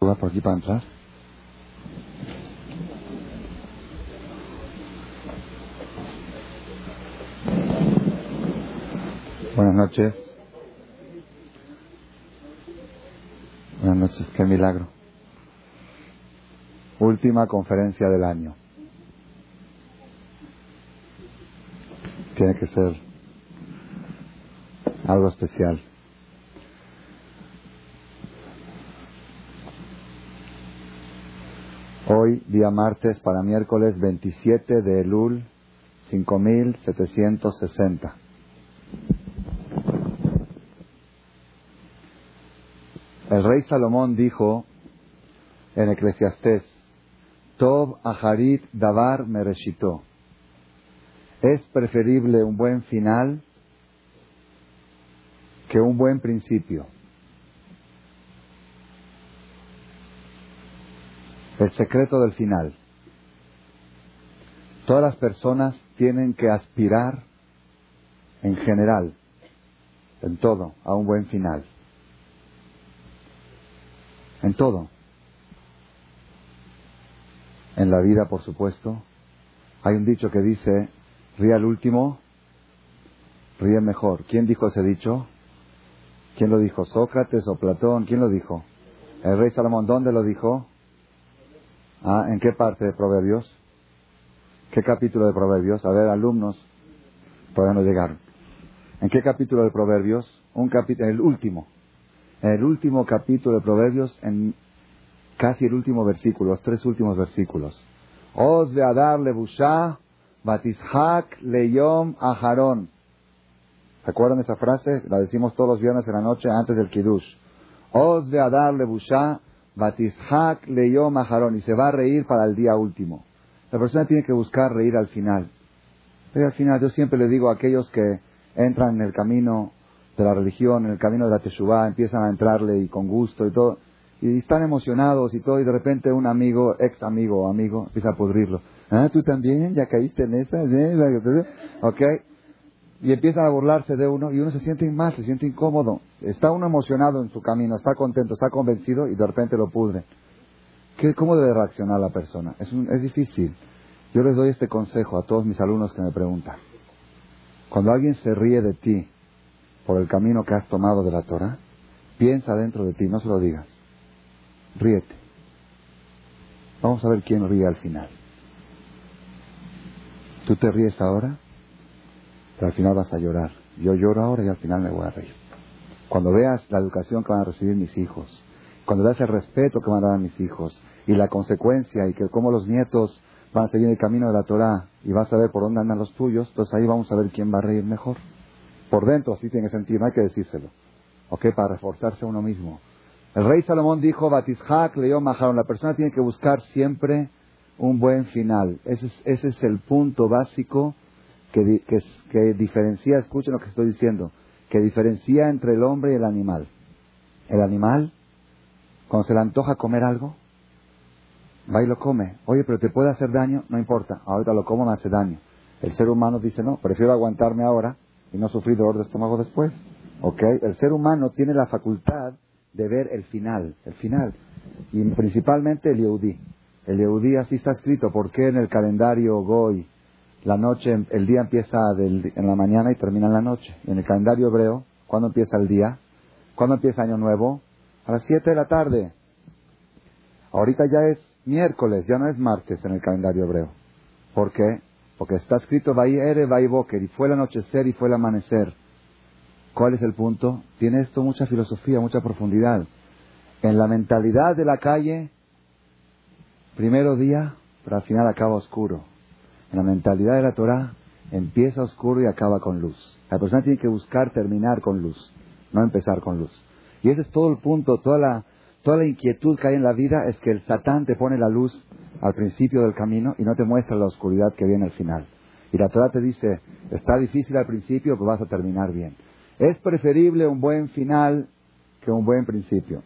¿Tú por aquí para entrar? Buenas noches. Buenas noches, qué milagro. Última conferencia del año. Tiene que ser algo especial. Hoy, día martes, para miércoles 27 de Elul 5760. El rey Salomón dijo en Eclesiastés, Tov Aharit Davar Mereshito. Es preferible un buen final que un buen principio. El secreto del final. Todas las personas tienen que aspirar, en general, en todo, a un buen final. En todo. En la vida, por supuesto. Hay un dicho que dice, ríe al último, ríe mejor. ¿Quién dijo ese dicho? ¿Quién lo dijo? ¿Sócrates o Platón? ¿Quién lo dijo? El rey Salomón, ¿dónde lo dijo? Ah, ¿En qué parte de Proverbios? ¿Qué capítulo de Proverbios? A ver, alumnos, todavía no llegaron. ¿En qué capítulo de Proverbios? Un capítulo, el último. El último capítulo de Proverbios, en casi el último versículo, los tres últimos versículos. Os de Adar Lebusha, Batishak Leyom Aharon. ¿Se acuerdan esa frase? La decimos todos los viernes en la noche antes del Kiddush. Os de Adar Lebusha, Batishak leyó Maharón y se va a reír para el día último. La persona tiene que buscar reír al final. Pero al final yo siempre le digo a aquellos que entran en el camino de la religión, en el camino de la Teshuvah, empiezan a entrarle y con gusto y todo, y están emocionados y todo, y de repente un amigo, ex amigo o amigo, empieza a pudrirlo. Ah, tú también, ya caíste en esa, ok. Y empiezan a burlarse de uno y uno se siente mal, se siente incómodo. Está uno emocionado en su camino, está contento, está convencido y de repente lo pudre. ¿Qué, ¿Cómo debe reaccionar la persona? Es, es difícil. Yo les doy este consejo a todos mis alumnos que me preguntan. Cuando alguien se ríe de ti por el camino que has tomado de la Torah, piensa dentro de ti, no se lo digas. Ríete. Vamos a ver quién ríe al final. ¿Tú te ríes ahora? Al final vas a llorar. Yo lloro ahora y al final me voy a reír. Cuando veas la educación que van a recibir mis hijos, cuando veas el respeto que van a dar a mis hijos y la consecuencia y que cómo los nietos van a seguir el camino de la Torah y vas a ver por dónde andan los tuyos, entonces ahí vamos a ver quién va a reír mejor. Por dentro así tiene que sentir, no hay que decírselo. ¿Ok? Para reforzarse a uno mismo. El rey Salomón dijo, Batishak leyó Maharon, la persona tiene que buscar siempre un buen final. Ese es, ese es el punto básico que, que, que diferencia, escuchen lo que estoy diciendo, que diferencia entre el hombre y el animal. El animal, cuando se le antoja comer algo, va y lo come. Oye, pero te puede hacer daño, no importa, ahorita lo como me hace daño. El ser humano dice, no, prefiero aguantarme ahora y no sufrir dolor de estómago después. ¿Ok? El ser humano tiene la facultad de ver el final, el final. Y principalmente el Yehudí. El Yehudí así está escrito. ¿Por qué en el calendario Goy la noche, el día empieza en la mañana y termina en la noche? en el calendario hebreo, ¿cuándo empieza el día? ¿Cuándo empieza Año Nuevo? A las 7 de la tarde. Ahorita ya es miércoles, ya no es martes en el calendario hebreo. ¿Por qué? Porque está escrito Vai Ere, Vai Boker, y fue el anochecer y fue el amanecer. ¿Cuál es el punto? Tiene esto mucha filosofía, mucha profundidad. En la mentalidad de la calle, primero día, pero al final acaba oscuro. En la mentalidad de la Torah, empieza oscuro y acaba con luz. La persona tiene que buscar terminar con luz, no empezar con luz. Y ese es todo el punto, toda la, toda la inquietud que hay en la vida es que el Satán te pone la luz al principio del camino y no te muestra la oscuridad que viene al final. Y la Torah te dice, está difícil al principio, pero vas a terminar bien. Es preferible un buen final que un buen principio.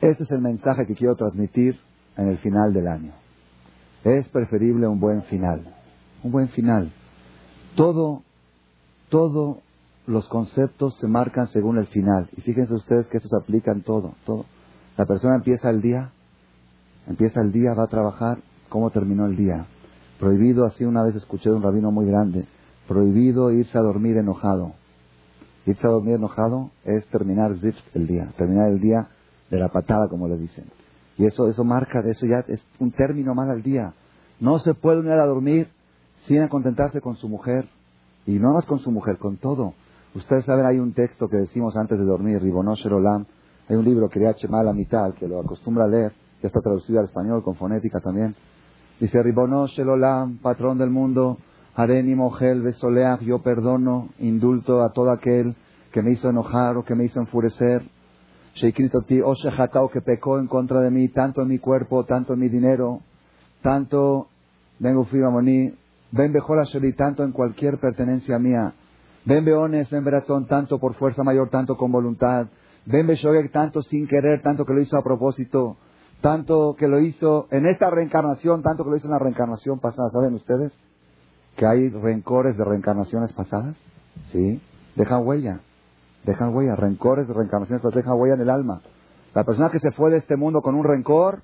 Ese es el mensaje que quiero transmitir en el final del año. Es preferible un buen final. Un buen final. Todo, todos los conceptos se marcan según el final. Y fíjense ustedes que eso se aplica en todo, todo. La persona empieza el día, empieza el día, va a trabajar, ¿cómo terminó el día? Prohibido, así una vez escuché de un rabino muy grande, prohibido irse a dormir enojado. Irse a dormir enojado es terminar el día, terminar el día de la patada, como le dicen. Y eso, eso marca, eso ya es un término mal al día. No se puede unir a dormir sin contentarse con su mujer. Y no más con su mujer, con todo. Ustedes saben, hay un texto que decimos antes de dormir, Ribonosher Olam. Hay un libro, que Mal la mitad, que lo acostumbra a leer, que está traducido al español con fonética también. Dice, Ribonosher Olam, patrón del mundo, Areni Mogel Besoleach, yo perdono, indulto a todo aquel que me hizo enojar o que me hizo enfurecer. Ti, o que pecó en contra de mí, tanto en mi cuerpo, tanto en mi dinero, tanto, vengo Fibamoni, ven Bejola tanto en cualquier pertenencia mía. Ven Beones, ven Berazón, tanto por fuerza mayor, tanto con voluntad. Ven Beshogek, tanto sin querer, tanto que lo hizo a propósito. Tanto que lo hizo en esta reencarnación, tanto que lo hizo en la reencarnación pasada. ¿Saben ustedes que hay rencores de reencarnaciones pasadas? Sí. Dejan huella. Dejan huella. Rencores reencarnaciones pasadas dejan huella en el alma. La persona que se fue de este mundo con un rencor,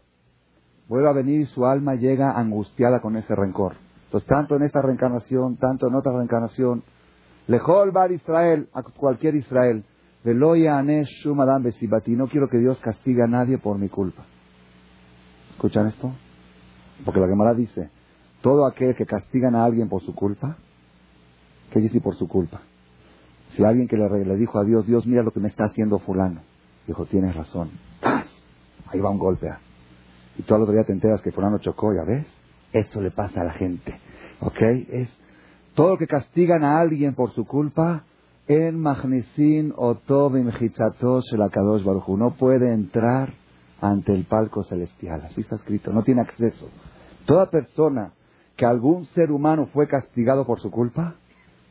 vuelve a venir y su alma llega angustiada con ese rencor. Entonces, tanto en esta reencarnación, tanto en otra reencarnación, Lejol bar Israel, a cualquier Israel, Veloya anesh shumadam besibati, no quiero que Dios castigue a nadie por mi culpa. ¿Escuchan esto? Porque la Gemara dice, todo aquel que castigan a alguien por su culpa, ¿qué dice por su culpa? Si alguien que le, dijo a Dios, Dios, mira lo que me está haciendo fulano, dijo, tienes razón. Ahí va un golpe. Y tú al otro día te enteras que fulano chocó, ¿ya ves? Eso le pasa a la gente. ¿Ok? Es todo lo que castigan a alguien por su culpa, en Magnesin o la Kadosh Baruchu. No puede entrar ante el palco celestial. Así está escrito. No tiene acceso. Toda persona que algún ser humano fue castigado por su culpa,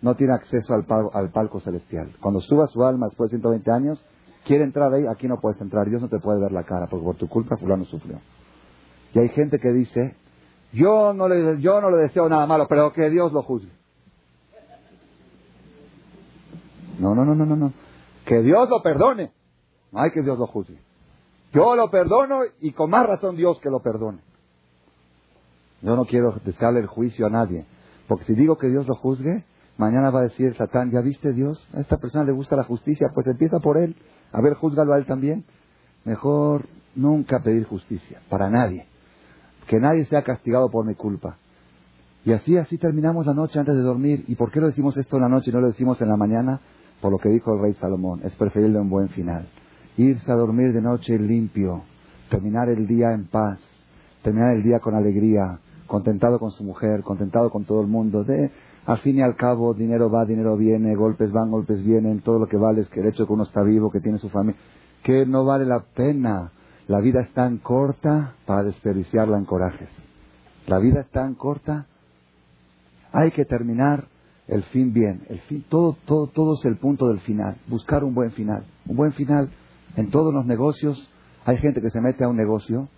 no tiene acceso al, al palco celestial. Cuando suba su alma después de 120 años, quiere entrar ahí, aquí no puedes entrar. Dios no te puede ver la cara, porque por tu culpa fulano sufrió. Y hay gente que dice, yo no le, yo no le deseo nada malo, pero que Dios lo juzgue. No, no, no, no, no, no. Que Dios lo perdone. No hay que Dios lo juzgue. Yo lo perdono y con más razón Dios que lo perdone. Yo no quiero desearle el juicio a nadie. Porque si digo que Dios lo juzgue, mañana va a decir Satán, ¿ya viste Dios? A esta persona le gusta la justicia, pues empieza por él. A ver, júzgalo a él también. Mejor nunca pedir justicia, para nadie. Que nadie sea castigado por mi culpa. Y así, así terminamos la noche antes de dormir. ¿Y por qué lo decimos esto en la noche y no lo decimos en la mañana? por lo que dijo el rey Salomón, es preferible un buen final. Irse a dormir de noche limpio, terminar el día en paz, terminar el día con alegría, contentado con su mujer, contentado con todo el mundo. De, al fin y al cabo, dinero va, dinero viene, golpes van, golpes vienen, todo lo que vale es que el hecho de que uno está vivo, que tiene su familia, que no vale la pena. La vida es tan corta para desperdiciarla en corajes. La vida es tan corta, hay que terminar el fin bien, el fin, todo, todo, todo es el punto del final, buscar un buen final, un buen final en todos los negocios, hay gente que se mete a un negocio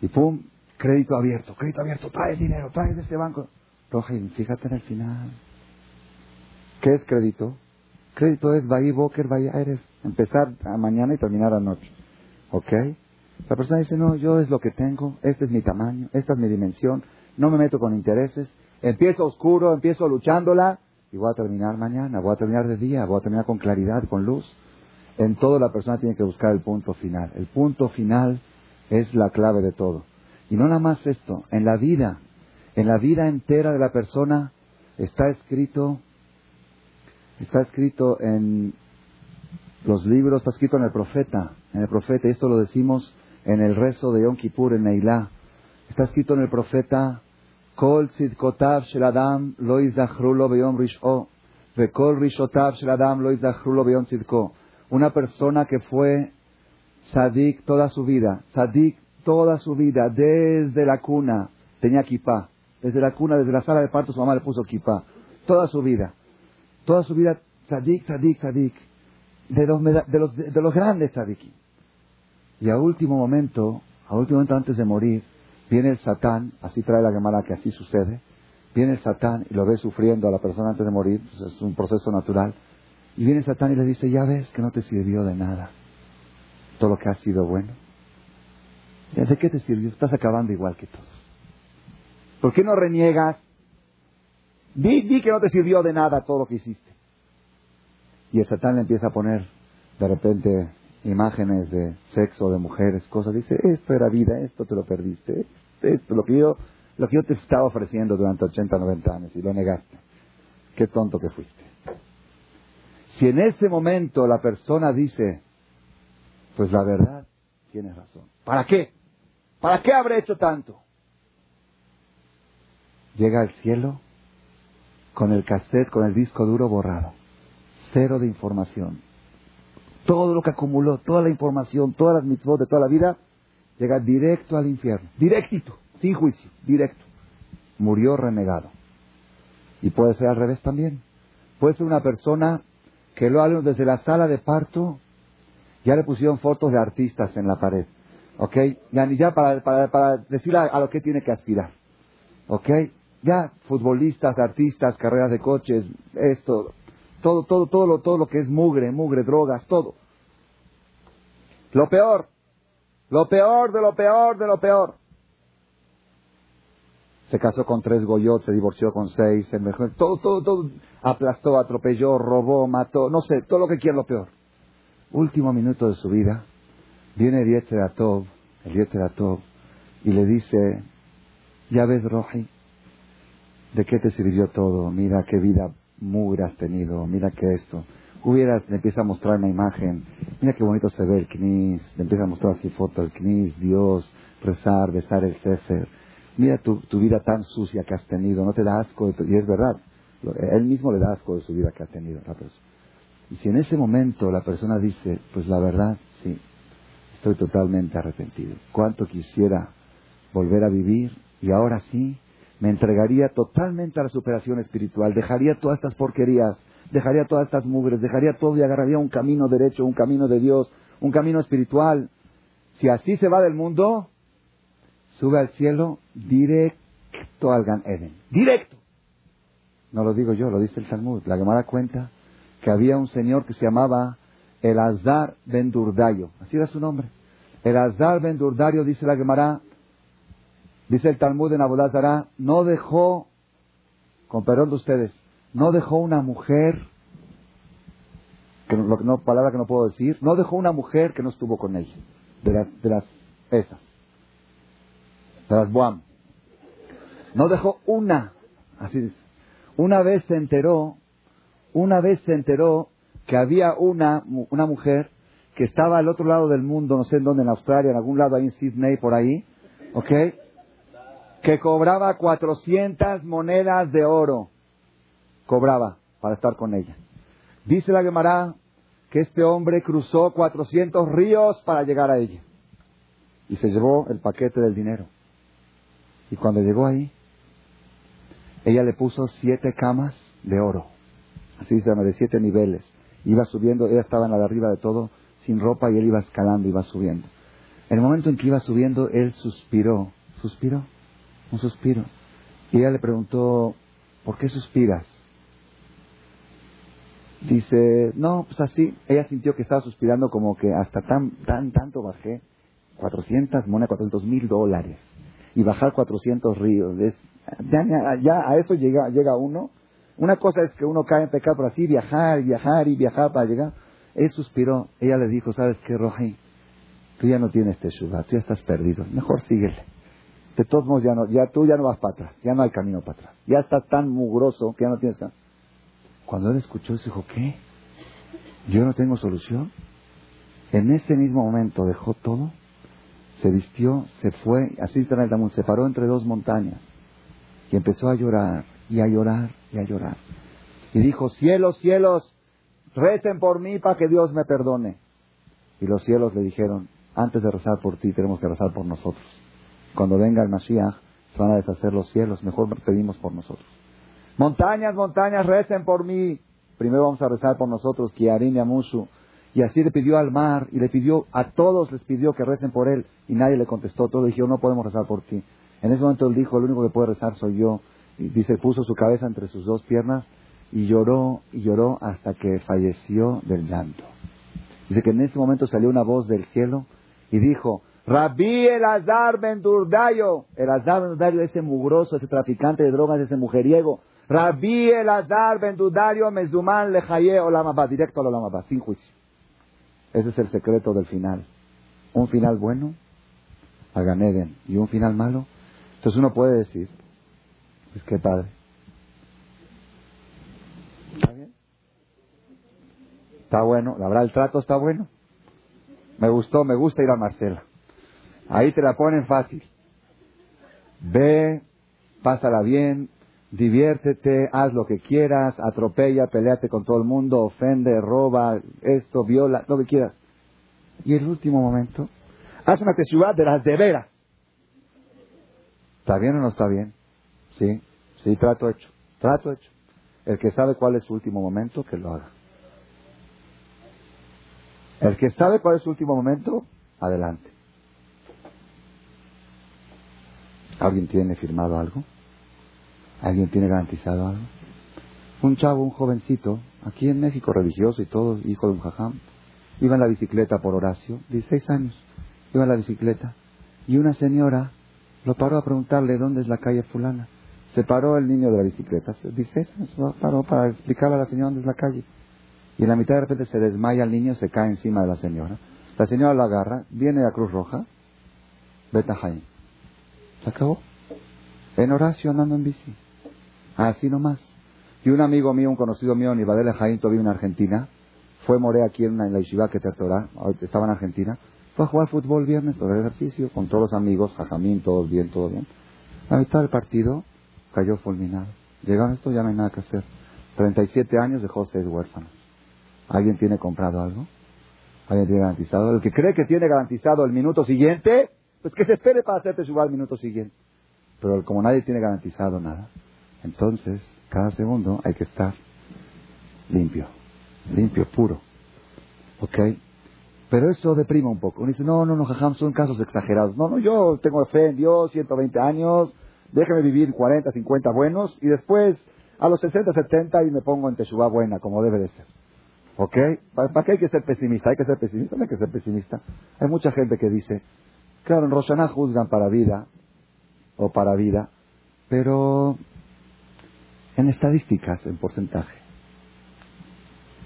y pum, crédito abierto, crédito abierto, trae dinero, trae de este banco. Rojin, fíjate en el final. ¿Qué es crédito? Crédito es Bahí Boker, Bahí Eres, empezar a mañana y terminar anoche. ¿Ok? La persona dice, no, yo es lo que tengo, este es mi tamaño, esta es mi dimensión, no me meto con intereses, Empiezo oscuro, empiezo luchándola y voy a terminar mañana, voy a terminar de día, voy a terminar con claridad, con luz. En todo la persona tiene que buscar el punto final. El punto final es la clave de todo. Y no nada más esto, en la vida, en la vida entera de la persona está escrito, está escrito en los libros, está escrito en el profeta, en el profeta, y esto lo decimos en el rezo de Yom Kippur en Neilá. Está escrito en el profeta, Kol tzidkotav shel adam lo izachru lo beyom rish'o, vekol rishotav shel adam lo izachru lo beyom tzidko. Una persona que fue sadik toda su vida, sadik toda su vida, desde la cuna, tenía kipá desde la cuna, desde la sala de parto su mamá le puso kipá, toda su vida, toda su vida, sadik, sadik, sadik, de los, de grandes sadikim. Y a último momento, a último momento antes de morir, Viene el Satán, así trae la Gemara que así sucede. Viene el Satán y lo ve sufriendo a la persona antes de morir, pues es un proceso natural. Y viene el Satán y le dice, ya ves que no te sirvió de nada todo lo que ha sido bueno. ¿De qué te sirvió? Estás acabando igual que todos. ¿Por qué no reniegas? Di, di que no te sirvió de nada todo lo que hiciste. Y el Satán le empieza a poner de repente imágenes de sexo, de mujeres, cosas. Dice, esto era vida, esto te lo perdiste, esto, lo que yo, lo que yo te estaba ofreciendo durante 80, 90 años y lo negaste. Qué tonto que fuiste. Si en ese momento la persona dice, pues la verdad, tienes razón. ¿Para qué? ¿Para qué habré hecho tanto? Llega al cielo con el cassette, con el disco duro borrado. Cero de información. Todo lo que acumuló, toda la información, todas las mitzvot de toda la vida, llega directo al infierno. Directito, sin juicio, directo. Murió renegado. Y puede ser al revés también. Puede ser una persona que lo hagan desde la sala de parto, ya le pusieron fotos de artistas en la pared. ¿Ok? Ya, ya para, para, para decir a, lo que tiene que aspirar. ¿Ok? Ya futbolistas, artistas, carreras de coches, esto, todo, todo, todo lo, todo lo que es mugre, mugre, drogas, todo. Lo peor, lo peor de lo peor de lo peor. Se casó con tres goyots, se divorció con seis, se mejor, todo, todo, todo, aplastó, atropelló, robó, mató, no sé, todo lo que quiera lo peor. Último minuto de su vida, viene el Atov, el Atov, y le dice, ya ves, Roji, ¿de qué te sirvió todo? Mira qué vida mugre has tenido, mira que esto. Hubieras, le empieza a mostrar una imagen, mira qué bonito se ve el knis, le empieza a mostrar así foto del knis, Dios, rezar, besar el Sefer. Mira tu, tu, vida tan sucia que has tenido, no te da asco, y es verdad, él mismo le da asco de su vida que ha tenido la persona. Y si en ese momento la persona dice, pues la verdad, sí, estoy totalmente arrepentido. Cuánto quisiera volver a vivir y ahora sí me entregaría totalmente a la superación espiritual, dejaría todas estas porquerías, dejaría todas estas mugres, dejaría todo y agarraría un camino derecho, un camino de Dios, un camino espiritual. Si así se va del mundo, sube al cielo directo al Gan Eden. Directo. No lo digo yo, lo dice el Talmud. La Gemara cuenta que había un señor que se llamaba el Azar Ben Durdayo. Así era su nombre. El Azar Ben Durdayo, dice la Gemara, dice el Talmud en Abodazara, no dejó, con perdón de ustedes, no dejó una mujer, que no, palabra que no puedo decir, no dejó una mujer que no estuvo con ella, de las, de las esas, de las Buam. No dejó una, así dice. Una vez se enteró, una vez se enteró que había una, una mujer que estaba al otro lado del mundo, no sé en dónde, en Australia, en algún lado ahí en Sydney, por ahí, ¿ok? Que cobraba 400 monedas de oro. Cobraba para estar con ella. Dice la Gemara que este hombre cruzó 400 ríos para llegar a ella. Y se llevó el paquete del dinero. Y cuando llegó ahí, ella le puso siete camas de oro, así llama, de siete niveles. Iba subiendo, ella estaba en la de arriba de todo, sin ropa, y él iba escalando, iba subiendo. En el momento en que iba subiendo, él suspiró, suspiró, un suspiro. Y ella le preguntó, ¿por qué suspiras? Dice, no, pues así. Ella sintió que estaba suspirando como que hasta tan, tan, tanto bajé. 400 monedas, 400 mil dólares. Y bajar 400 ríos. Es, ya, a eso llega, llega uno. Una cosa es que uno cae en pecado, pero así viajar, viajar y viajar para llegar. Él suspiró. Ella le dijo, ¿sabes qué, Roji? Tú ya no tienes teshuva, tú ya estás perdido. Mejor síguele. De todos modos, ya, no, ya tú ya no vas para atrás. Ya no hay camino para atrás. Ya está tan mugroso que ya no tienes camino. Cuando él escuchó, se dijo, ¿qué? ¿Yo no tengo solución? En ese mismo momento dejó todo, se vistió, se fue, así está en se paró entre dos montañas y empezó a llorar y a llorar y a llorar. Y dijo, cielos, cielos, recen por mí para que Dios me perdone. Y los cielos le dijeron, antes de rezar por ti, tenemos que rezar por nosotros. Cuando venga el Mashiach, se van a deshacer los cielos, mejor pedimos por nosotros. Montañas, montañas, recen por mí. Primero vamos a rezar por nosotros, Kiarim y Amusu. Y así le pidió al mar y le pidió, a todos les pidió que recen por él. Y nadie le contestó, todos dijeron, no podemos rezar por ti. En ese momento él dijo, el único que puede rezar soy yo. Y dice, puso su cabeza entre sus dos piernas y lloró y lloró hasta que falleció del llanto. Dice que en ese momento salió una voz del cielo y dijo, Rabí Elazar Ben Durdayo. Elazar Ben Durdayo, ese mugroso, ese traficante de drogas, ese mujeriego. Rabí Elazar Ben Durdayo Mezuman Lejaye Olamabá. Directo al Olamabá, sin juicio. Ese es el secreto del final. Un final bueno, a Ganeden, y un final malo. Entonces uno puede decir, pues qué padre. ¿Está bien? Está bueno, la verdad el trato está bueno. Me gustó, me gusta ir a Marcela. Ahí te la ponen fácil. Ve, pásala bien, diviértete, haz lo que quieras, atropella, peleate con todo el mundo, ofende, roba, esto, viola, lo que quieras. Y el último momento, haz una teshuva de las de veras. ¿Está bien o no está bien? Sí, sí, trato hecho, trato hecho. El que sabe cuál es su último momento, que lo haga. El que sabe cuál es su último momento, adelante. ¿Alguien tiene firmado algo? ¿Alguien tiene garantizado algo? Un chavo, un jovencito, aquí en México, religioso y todo, hijo de un jajam, iba en la bicicleta por Horacio, 16 años, iba en la bicicleta, y una señora lo paró a preguntarle dónde es la calle fulana. Se paró el niño de la bicicleta, 16 años, paró para explicarle a la señora dónde es la calle. Y en la mitad de repente se desmaya el niño, se cae encima de la señora. La señora lo agarra, viene a Cruz Roja, Beta Jaime. Se acabó. En Horacio andando en bici. Así nomás. Y un amigo mío, un conocido mío, Nivadele Jaime, todavía en Argentina, fue moré aquí en, la yeshiva que estaba en Argentina, fue a jugar fútbol viernes, todo el ejercicio, con todos los amigos, jajamín, todos bien, todo bien. La mitad del partido cayó fulminado. Llegaron esto, ya no hay nada que hacer. 37 años dejó seis huérfanos. ¿Alguien tiene comprado algo? ¿Alguien tiene garantizado? El que cree que tiene garantizado el minuto siguiente, pues que se espere para hacerte subir al minuto siguiente. Pero como nadie tiene garantizado nada, entonces cada segundo hay que estar limpio, limpio, puro. ¿Ok? Pero eso deprima un poco. Uno dice, no, no, no, jajam, son casos exagerados. No, no, yo tengo fe en Dios, 120 años, déjame vivir 40, 50 buenos y después a los 60, 70 y me pongo en Teshuvah buena, como debe de ser. ¿Ok? ¿Para, qué hay que ser pesimista? Hay que ser pesimista, no hay que ser pesimista. Hay mucha gente que dice, Claro, en Roshaná juzgan para vida o para vida, pero en estadísticas, en porcentaje.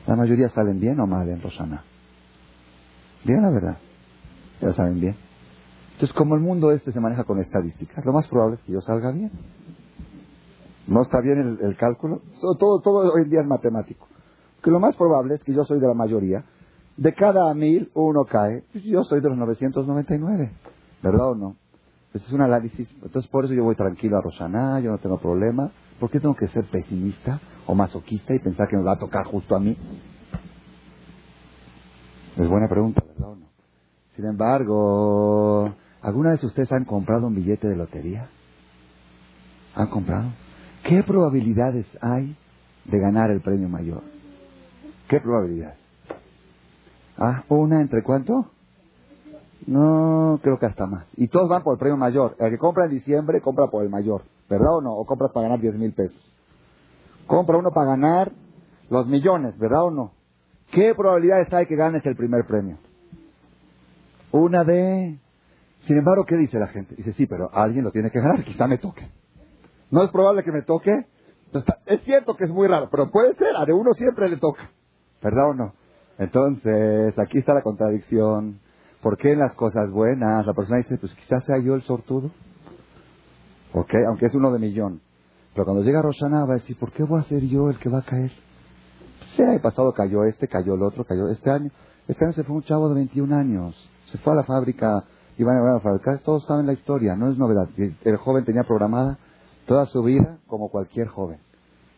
La mayoría salen bien o mal en Roshaná. Bien, la verdad. Ya saben bien. Entonces, como el mundo este se maneja con estadísticas, lo más probable es que yo salga bien. ¿No está bien el, cálculo? Todo, todo hoy en día es matemático. Que lo más probable es que yo soy de la mayoría de cada mil uno cae. Yo soy de los 999. ¿Verdad o no? Pues es un análisis. Entonces por eso yo voy tranquilo a Roshaná, yo no tengo problema. ¿Por qué tengo que ser pesimista o masoquista y pensar que me va a tocar justo a mí? Es buena pregunta, ¿verdad o no? Sin embargo, ¿alguna vez ustedes han comprado un billete de lotería? ¿Han comprado? ¿Qué probabilidades hay de ganar el premio mayor? ¿Qué probabilidades? Ah, una entre cuánto? No, creo que hasta más. Y todos van por el premio mayor. El que compra en diciembre, compra por el mayor. ¿Verdad o no? O compras para ganar 10 mil pesos. Compra uno para ganar los millones, ¿verdad o no? ¿Qué probabilidades hay que ganes el primer premio? Una de... Sin embargo, ¿qué dice la gente? Dice, sí, pero alguien lo tiene que ganar, quizá me toque. ¿No es probable que me toque? Es cierto que es muy raro, pero puede ser, a de uno siempre le toca. ¿Verdad o no? Entonces, aquí está la contradicción. ¿Por qué en las cosas buenas la persona dice, pues quizás sea yo el sortudo? ¿Ok? Aunque es uno de millón. Pero cuando llega Rosana va a decir, ¿por qué voy a ser yo el que va a caer? Sí, el pasado cayó este, cayó el otro, cayó este año. Este año se fue un chavo de 21 años. Se fue a la fábrica, iban a, a fabricar. Todos saben la historia, no es novedad. El joven tenía programada toda su vida como cualquier joven.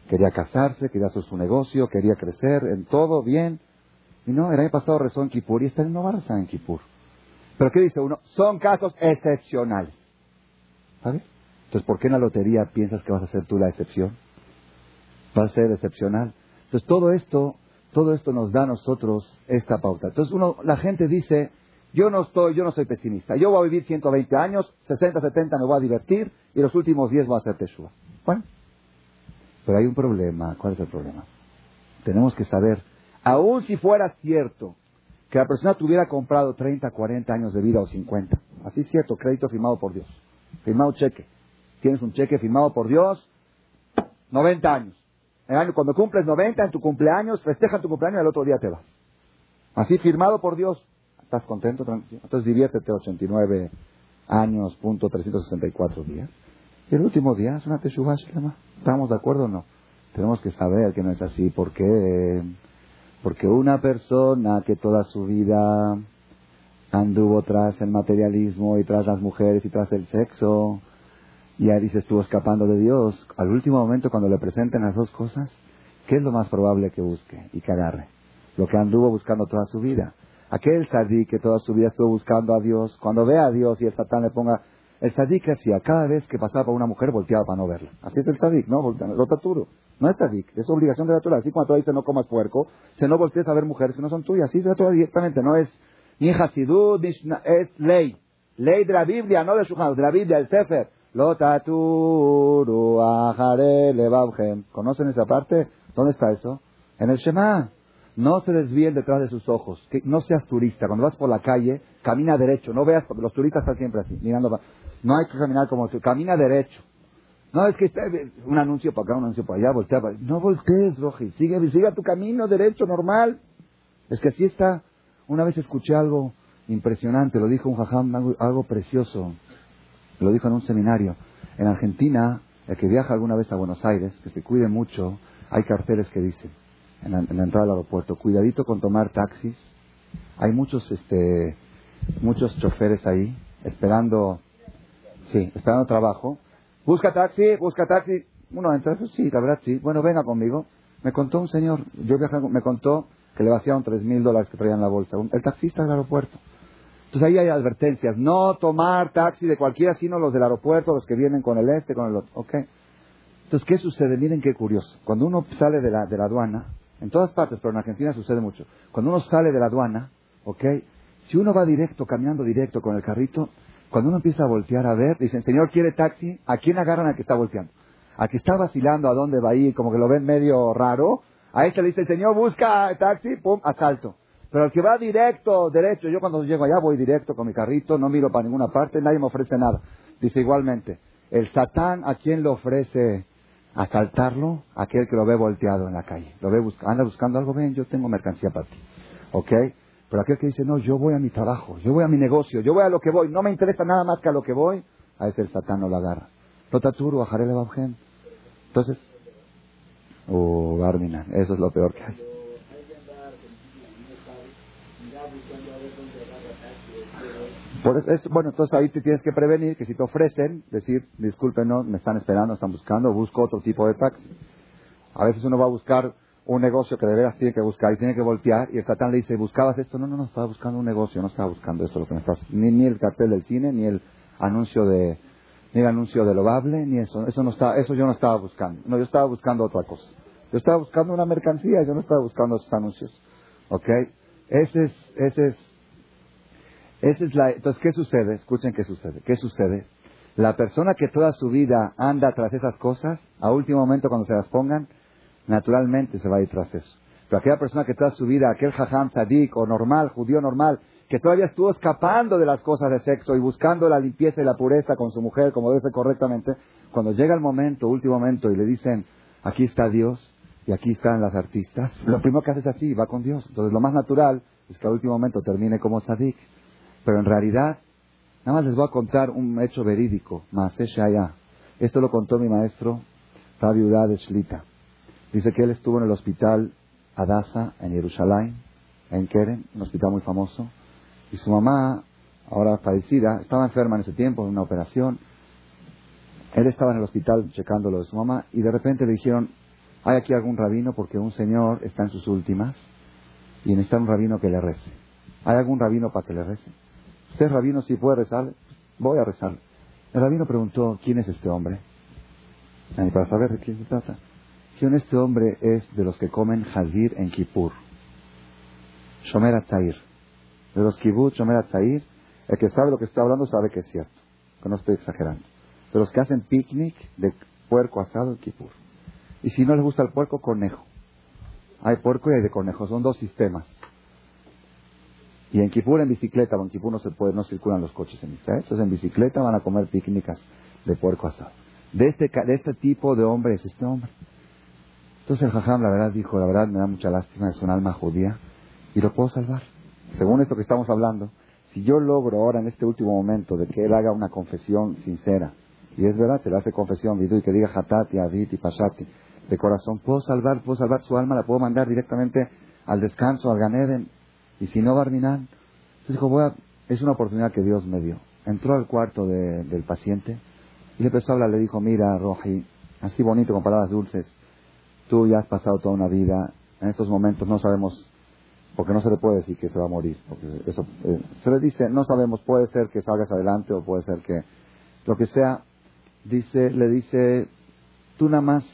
Quería casarse, quería hacer su negocio, quería crecer en todo bien. Y no, el año pasado rezó en Kipur y este año no va a rezar en Kipur. Pero ¿qué dice uno? Son casos excepcionales. ¿Sabes? Entonces, ¿por qué en la lotería piensas que vas a ser tú la excepción? Va a ser excepcional. Entonces, todo esto, todo esto nos da a nosotros esta pauta. Entonces, uno, la gente dice, yo no estoy, yo no soy pesimista. Yo voy a vivir 120 años, 60, 70 me voy a divertir y los últimos 10 voy a hacer Teshua. Bueno, pero hay un problema. ¿Cuál es el problema? Tenemos que saber Aún si fuera cierto que la persona tuviera comprado 30, 40 años de vida o 50. Así es cierto, crédito firmado por Dios. Firmado cheque. Tienes un cheque firmado por Dios, 90 años. El año, cuando cumples 90 en tu cumpleaños, festeja tu cumpleaños y el otro día te vas. Así firmado por Dios. ¿Estás contento? Tranquilo. Entonces diviértete 89 años, punto 364 días. Y el último día es una teshuva ¿Estamos de acuerdo o no? Tenemos que saber que no es así. ¿Por qué? Porque una persona que toda su vida anduvo tras el materialismo y tras las mujeres y tras el sexo, y ahí se estuvo escapando de Dios, al último momento cuando le presenten las dos cosas, ¿qué es lo más probable que busque y que agarre? Lo que anduvo buscando toda su vida. Aquel sadí que toda su vida estuvo buscando a Dios, cuando ve a Dios y el satán le ponga... El sadí que hacía, cada vez que pasaba por una mujer volteaba para no verla. Así es el sadí, ¿no? Rotaturo. No es sadí, es obligación de la Torah. Así cuando tú dice no comas puerco, se no voltees a ver mujeres que no son tuyas. Así es la Torah directamente, no es ni Hasidut, ni es ley. Ley de la Biblia, no de Shulchan, de la Biblia, el Sefer. Lotaturu ajare ¿Conocen esa parte? ¿Dónde está eso? En el Shema. No se desvíen detrás de sus ojos. Que no seas turista. Cuando vas por la calle, camina derecho. No veas, los turistas están siempre así, mirando. No hay que caminar como. Camina derecho. No, es que está un anuncio para acá, un anuncio para allá, voltea para No voltees, Roji. Sigue, sigue tu camino derecho, normal. Es que así está. Una vez escuché algo impresionante, lo dijo un jajam, algo, precioso. Lo dijo en un seminario. En Argentina, el que viaja alguna vez a Buenos Aires, que se cuide mucho, hay carteles que dicen, en la, entrada al aeropuerto. Cuidadito con tomar taxis. Hay muchos, este, muchos choferes ahí esperando, sí, esperando trabajo. Busca taxi, busca taxi. Uno entra, pues sí, la verdad sí. Bueno, venga conmigo. Me contó un señor, yo viajé, me contó que le vaciaron tres mil dólares que traían en la bolsa. El taxista del aeropuerto. Entonces ahí hay advertencias. No tomar taxi de cualquiera, sino los del aeropuerto, los que vienen con el este, con el otro. ¿Ok? Entonces, ¿qué sucede? Miren qué curioso. Cuando uno sale de la, de la aduana, en todas partes, pero en Argentina sucede mucho. Cuando uno sale de la aduana, ¿ok? Si uno va directo, caminando directo con el carrito, cuando uno empieza a voltear a ver, dicen, señor, ¿quiere taxi? ¿A quién agarran al que está volteando? A que está vacilando a dónde va a ir, como que lo ven medio raro. A este le dice, señor, busca taxi, pum, asalto. Pero el que va directo, derecho, yo cuando llego allá voy directo con mi carrito, no miro para ninguna parte, nadie me ofrece nada. Dice igualmente, el Satán, ¿a quién le ofrece asaltarlo aquel que lo ve volteado en la calle. Lo ve anda buscando algo, ven, yo tengo mercancía para ti. ¿Ok? Pero aquel que dice, no, yo voy a mi trabajo, yo voy a mi negocio, yo voy a lo que voy, no me interesa nada más que a lo que voy, a ese el satán no lo agarra. Lotaturu, ajarele babgen. Entonces, oh, Barmina, eso es lo peor que hay. bueno, entonces ahí te tienes que prevenir que si te ofrecen, decir, disculpen, no, me están esperando, están buscando, busco otro tipo de taxi. A veces uno va a buscar un negocio que de veras tiene que buscar y tiene que voltear y el satán le dice, ¿buscabas esto? No, no, no, estaba buscando un negocio, no estaba buscando esto, lo que me estás, ni, ni el cartel del cine, ni el anuncio de, ni el anuncio de Loable, ni eso, eso no estaba, eso yo no estaba buscando. No, yo estaba buscando otra cosa. Yo estaba buscando una mercancía, yo no estaba buscando esos anuncios. ¿Ok? Ese es, ese es esa es la, entonces, ¿qué sucede? Escuchen qué sucede. ¿Qué sucede? La persona que toda su vida anda tras esas cosas, a último momento cuando se las pongan, naturalmente se va a ir tras eso. Pero aquella persona que toda su vida, aquel jajam sadik o normal, judío normal, que todavía estuvo escapando de las cosas de sexo y buscando la limpieza y la pureza con su mujer como debe ser correctamente, cuando llega el momento, último momento, y le dicen, aquí está Dios y aquí están las artistas, lo primero que hace es así, va con Dios. Entonces lo más natural es que al último momento termine como sadik. Pero en realidad, nada más les voy a contar un hecho verídico, allá. Esto lo contó mi maestro, Fabio de Shlita. Dice que él estuvo en el hospital Adasa, en Jerusalén, en Keren, un hospital muy famoso, y su mamá, ahora fallecida, estaba enferma en ese tiempo, en una operación. Él estaba en el hospital checando lo de su mamá, y de repente le dijeron, hay aquí algún rabino porque un señor está en sus últimas, y necesita un rabino que le rece. ¿Hay algún rabino para que le rece? Usted, rabino, si puede rezar, voy a rezar. El rabino preguntó, ¿quién es este hombre? Y para saber de quién se trata. ¿Quién este hombre es de los que comen Hazir en Kippur? Shomer Atzair. De los kibbutz, Shomer Atzair, el que sabe lo que está hablando sabe que es cierto, que no estoy exagerando. De los que hacen picnic de puerco asado en Kippur. Y si no les gusta el puerco, conejo. Hay puerco y hay de conejo, son dos sistemas. Y en Kipur en bicicleta, en Kipur no se puede, no circulan los coches en Israel. Entonces en bicicleta van a comer picnicas de puerco asado. De este, de este tipo de hombre es este hombre. Entonces el Jajam, la verdad, dijo, la verdad me da mucha lástima, es un alma judía y lo puedo salvar. Según esto que estamos hablando, si yo logro ahora en este último momento de que él haga una confesión sincera, y es verdad, se le hace confesión, y que diga Hatati, Adit y Pashati, de corazón, puedo salvar, puedo salvar su alma, la puedo mandar directamente al descanso, al Ganeden, y si no, Barminan. Entonces dijo, voy a, es una oportunidad que Dios me dio. Entró al cuarto del paciente y le empezó a hablar, le dijo, mira, Roji, así bonito, con palabras dulces, tú ya has pasado toda una vida, en estos momentos no sabemos, porque no se le puede decir que se va a morir, porque eso, eh, se le dice, no sabemos, puede ser que salgas adelante o puede ser que, lo que sea, dice, le dice, tú nada más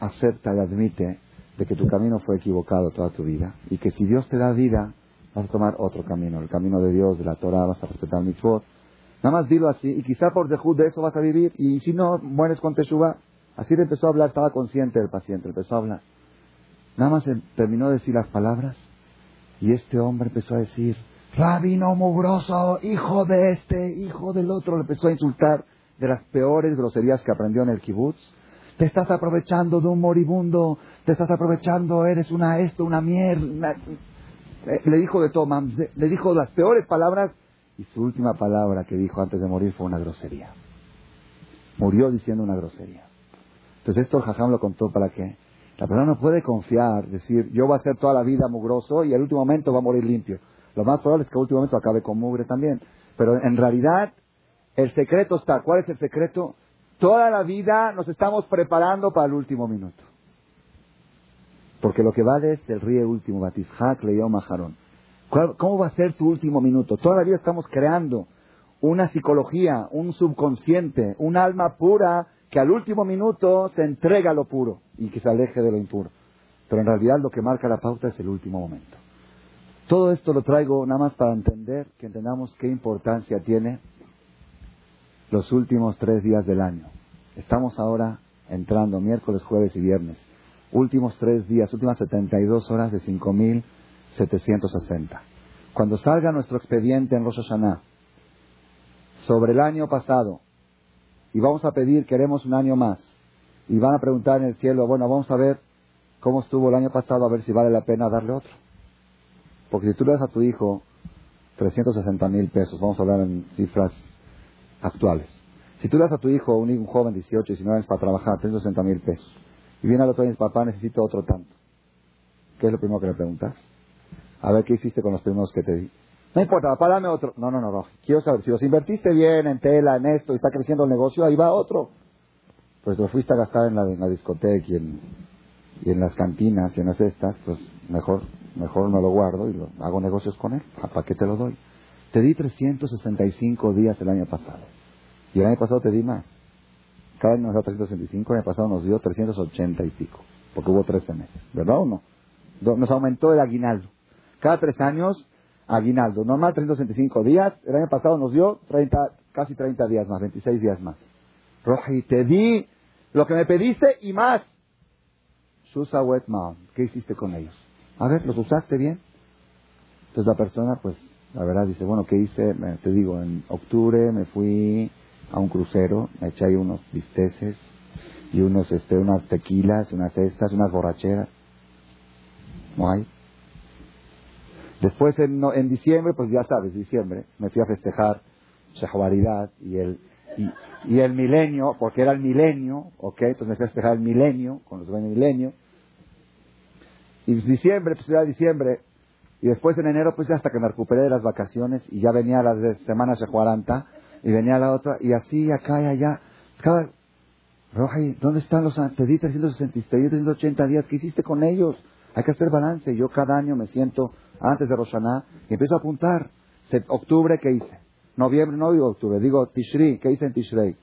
acepta y admite de que tu camino fue equivocado toda tu vida y que si Dios te da vida, vas a tomar otro camino, el camino de Dios, de la Torah, vas a respetar mi voz. Nada más dilo así y quizá por dejud de eso vas a vivir y si no, mueres con Teshuvah. Así le empezó a hablar, estaba consciente del paciente, empezó a hablar. Nada más terminó de decir las palabras y este hombre empezó a decir, rabino mugroso, hijo de este, hijo del otro, le empezó a insultar de las peores groserías que aprendió en el kibutz te estás aprovechando de un moribundo, te estás aprovechando, eres una esto, una mierda. Eh, le dijo de todo, le dijo las peores palabras y su última palabra que dijo antes de morir fue una grosería. Murió diciendo una grosería. Entonces esto el jajam lo contó para que la persona no puede confiar, decir, yo voy a ser toda la vida mugroso y al último momento va a morir limpio. Lo más probable es que al último momento acabe con mugre también. Pero en realidad, el secreto está. ¿Cuál es el secreto? Toda la vida nos estamos preparando para el último minuto. Porque lo que vale es el río último, Batishak, Leyom, Majarón. ¿Cómo va a ser tu último minuto? Toda la vida estamos creando una psicología, un subconsciente, un alma pura que al último minuto se entrega lo puro y que se aleje de lo impuro. Pero en realidad lo que marca la pauta es el último momento. Todo esto lo traigo nada más para entender, que entendamos qué importancia tiene los últimos tres días del año. Estamos ahora entrando miércoles, jueves y viernes. Últimos tres días, últimas 72 horas de 5.760. Cuando salga nuestro expediente en Rosh sobre el año pasado y vamos a pedir, queremos un año más, y van a preguntar en el cielo, bueno, vamos a ver cómo estuvo el año pasado, a ver si vale la pena darle otro. Porque si tú le das a tu hijo 360 mil pesos, vamos a hablar en cifras actuales. Si tú le das a tu hijo, un, un joven 18, 19 años para trabajar, 360 mil pesos, y viene al otro año y dice, papá, necesito otro tanto. ¿Qué es lo primero que le preguntas? A ver qué hiciste con los primeros que te di. No importa, papá, dame otro. No, no, no, no. Quiero saber, si los invertiste bien en tela, en esto, y está creciendo el negocio, ahí va otro. Pues lo fuiste a gastar en la, discoteca y en, y en las cantinas y en las estas, pues mejor, mejor me lo guardo y lo, hago negocios con él. ¿Para qué te lo doy? Te di 365 días el año pasado. Y el año pasado te di más. Cada año nos da 365, el año pasado nos dio 380 y pico, porque hubo 13 meses, ¿verdad o no? Nos aumentó el aguinaldo. Cada tres años, aguinaldo. Normal 365 días, el año pasado nos dio 30, casi 30 días más, 26 días más. Roji, te di lo que me pediste y más. Shusa ¿qué hiciste con ellos? A ver, ¿los usaste bien? Entonces la persona, pues, la verdad dice, bueno, ¿qué hice? Te digo, en octubre me fui a un crucero, me eché ahí unos bisteces y unos, este, unas tequilas, unas cestas, unas borracheras. No hay. Después en, en diciembre, pues ya sabes, diciembre, me fui a festejar Shahuaridad y el, y, el milenio, porque era el milenio, ¿ok? Entonces me fui a festejar el milenio, con los dueños milenio. Y diciembre, pues ya diciembre, y después en enero, pues ya hasta que me recuperé de las vacaciones y ya venía semanas de 40 y venía la otra, y así, acá y allá. Cada... ¿dónde están los... Te di 360, te di 380 días, ¿qué hiciste con ellos? Hay que hacer balance. Yo cada año me siento antes de Roshaná y empiezo a apuntar. Octubre, ¿qué hice? Noviembre, no digo octubre, digo Tishri, ¿qué hice en Tishrei?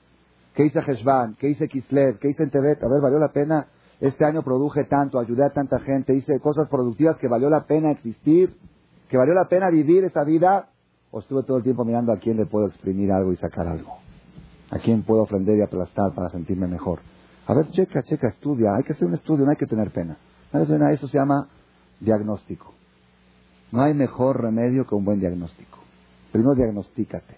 ¿Qué hice Heshvan? ¿Qué hice Kislev? ¿Qué hice en Tebet? A ver, ¿valió la pena? Este año produje tanto, ayudé a tanta gente, hice cosas productivas que valió la pena existir, que valió la pena vivir esa vida o estuve todo el tiempo mirando a quién le puedo exprimir algo y sacar algo. A quién puedo ofender y aplastar para sentirme mejor. A ver, checa, checa, estudia. Hay que hacer un estudio, no hay que tener pena. Eso se llama diagnóstico. No hay mejor remedio que un buen diagnóstico. Primero diagnostícate.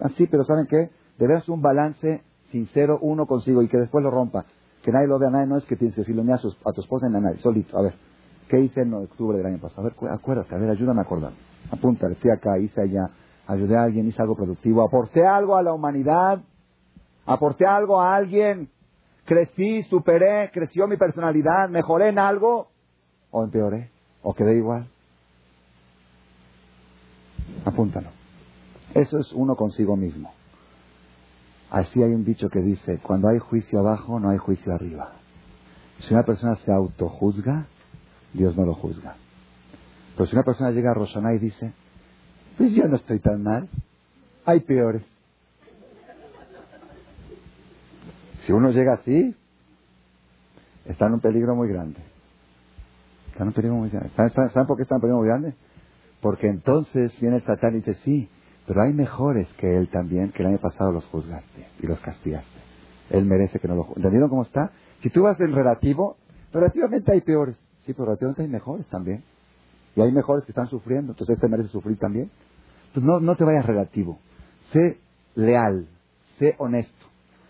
Así, pero ¿saben qué? Deberás un balance sincero uno consigo y que después lo rompa. Que nadie lo vea, nadie no es que tienes que decirlo ni a, tu esposa ni a nadie, solito. A ver, ¿qué hice en octubre del año pasado? A ver, acuérdate, a ver, ayúdame a acordar. Apúntale, fui acá, hice allá, ayudé a alguien, hice algo productivo, aporté algo a la humanidad, aporté algo a alguien, crecí, superé, creció mi personalidad, mejoré en algo, o empeoré, o quedé igual. Apúntalo. Eso es uno consigo mismo. Así hay un dicho que dice, cuando hay juicio abajo, no hay juicio arriba. Si una persona se autojuzga, Dios no lo juzga. Pero si una persona llega a Roshaná y dice, pues yo no estoy tan mal, hay peores. Si uno llega así, está en un peligro muy grande. Está en un peligro muy grande. ¿Saben, por qué está en un peligro muy grande? Porque entonces viene el Satán y dice, sí, pero hay mejores que él también, que el año pasado los juzgaste y los castigaste. Él merece que no lo ¿Entendieron cómo está? Si tú vas en relativo, relativamente hay peores. Sí, pero relativamente hay mejores también. Y hay mejores que están sufriendo. Entonces este merece sufrir también. Entonces no, no te vayas relativo. Sé leal. Sé honesto.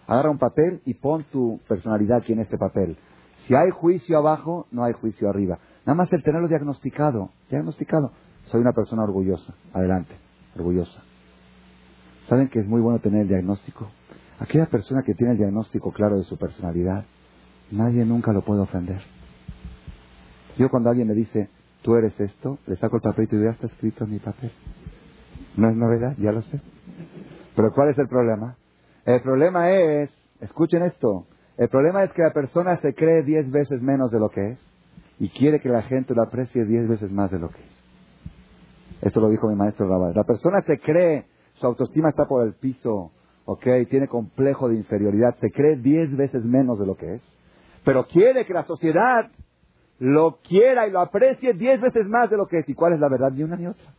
Agarra un papel y pon tu personalidad aquí en este papel. Si hay juicio abajo, no hay juicio arriba. Nada más el tenerlo diagnosticado. Diagnosticado. Soy una persona orgullosa. Adelante. Orgullosa. ¿Saben que es muy bueno tener el diagnóstico? Aquella persona que tiene el diagnóstico claro de su personalidad, nadie nunca lo puede ofender. Yo cuando alguien me dice, tú eres esto, le saco el papel y ya está escrito en mi papel. No es novedad, ya lo sé. Pero ¿cuál es el problema? El problema es, escuchen esto, el problema es que la persona se cree diez veces menos de lo que es y quiere que la gente lo aprecie diez veces más de lo que es. Esto lo dijo mi maestro Rabal. La persona se cree, su autoestima está por el piso, ¿ok? Tiene complejo de inferioridad, se cree diez veces menos de lo que es, pero quiere que la sociedad lo quiera y lo aprecie diez veces más de lo que es. ¿Y cuál es la verdad? Ni una ni otra.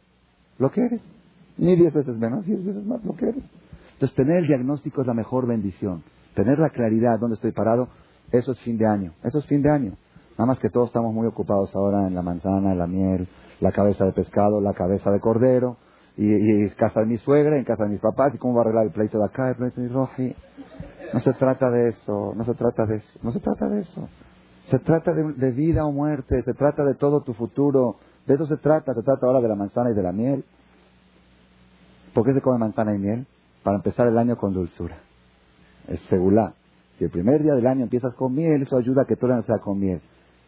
Lo que eres. Ni diez veces menos, diez veces más lo que eres. Entonces, tener el diagnóstico es la mejor bendición. Tener la claridad dónde estoy parado, eso es fin de año. Eso es fin de año. Nada más que todos estamos muy ocupados ahora en la manzana, la miel, la cabeza de pescado, la cabeza de cordero, y, y, casa de mi suegra, en casa de mis papás, y cómo va a arreglar el pleito de acá, el pleito de Roji. No se trata de eso, no se trata de eso, no se trata de eso. Se trata de, vida o muerte, se trata de todo tu futuro, de eso se trata, se trata ahora de la manzana y de la miel. ¿Por qué se come manzana y miel? Para empezar el año con dulzura. Es segulá. Si el primer día del año empiezas con miel, eso ayuda a que todo el año sea con miel.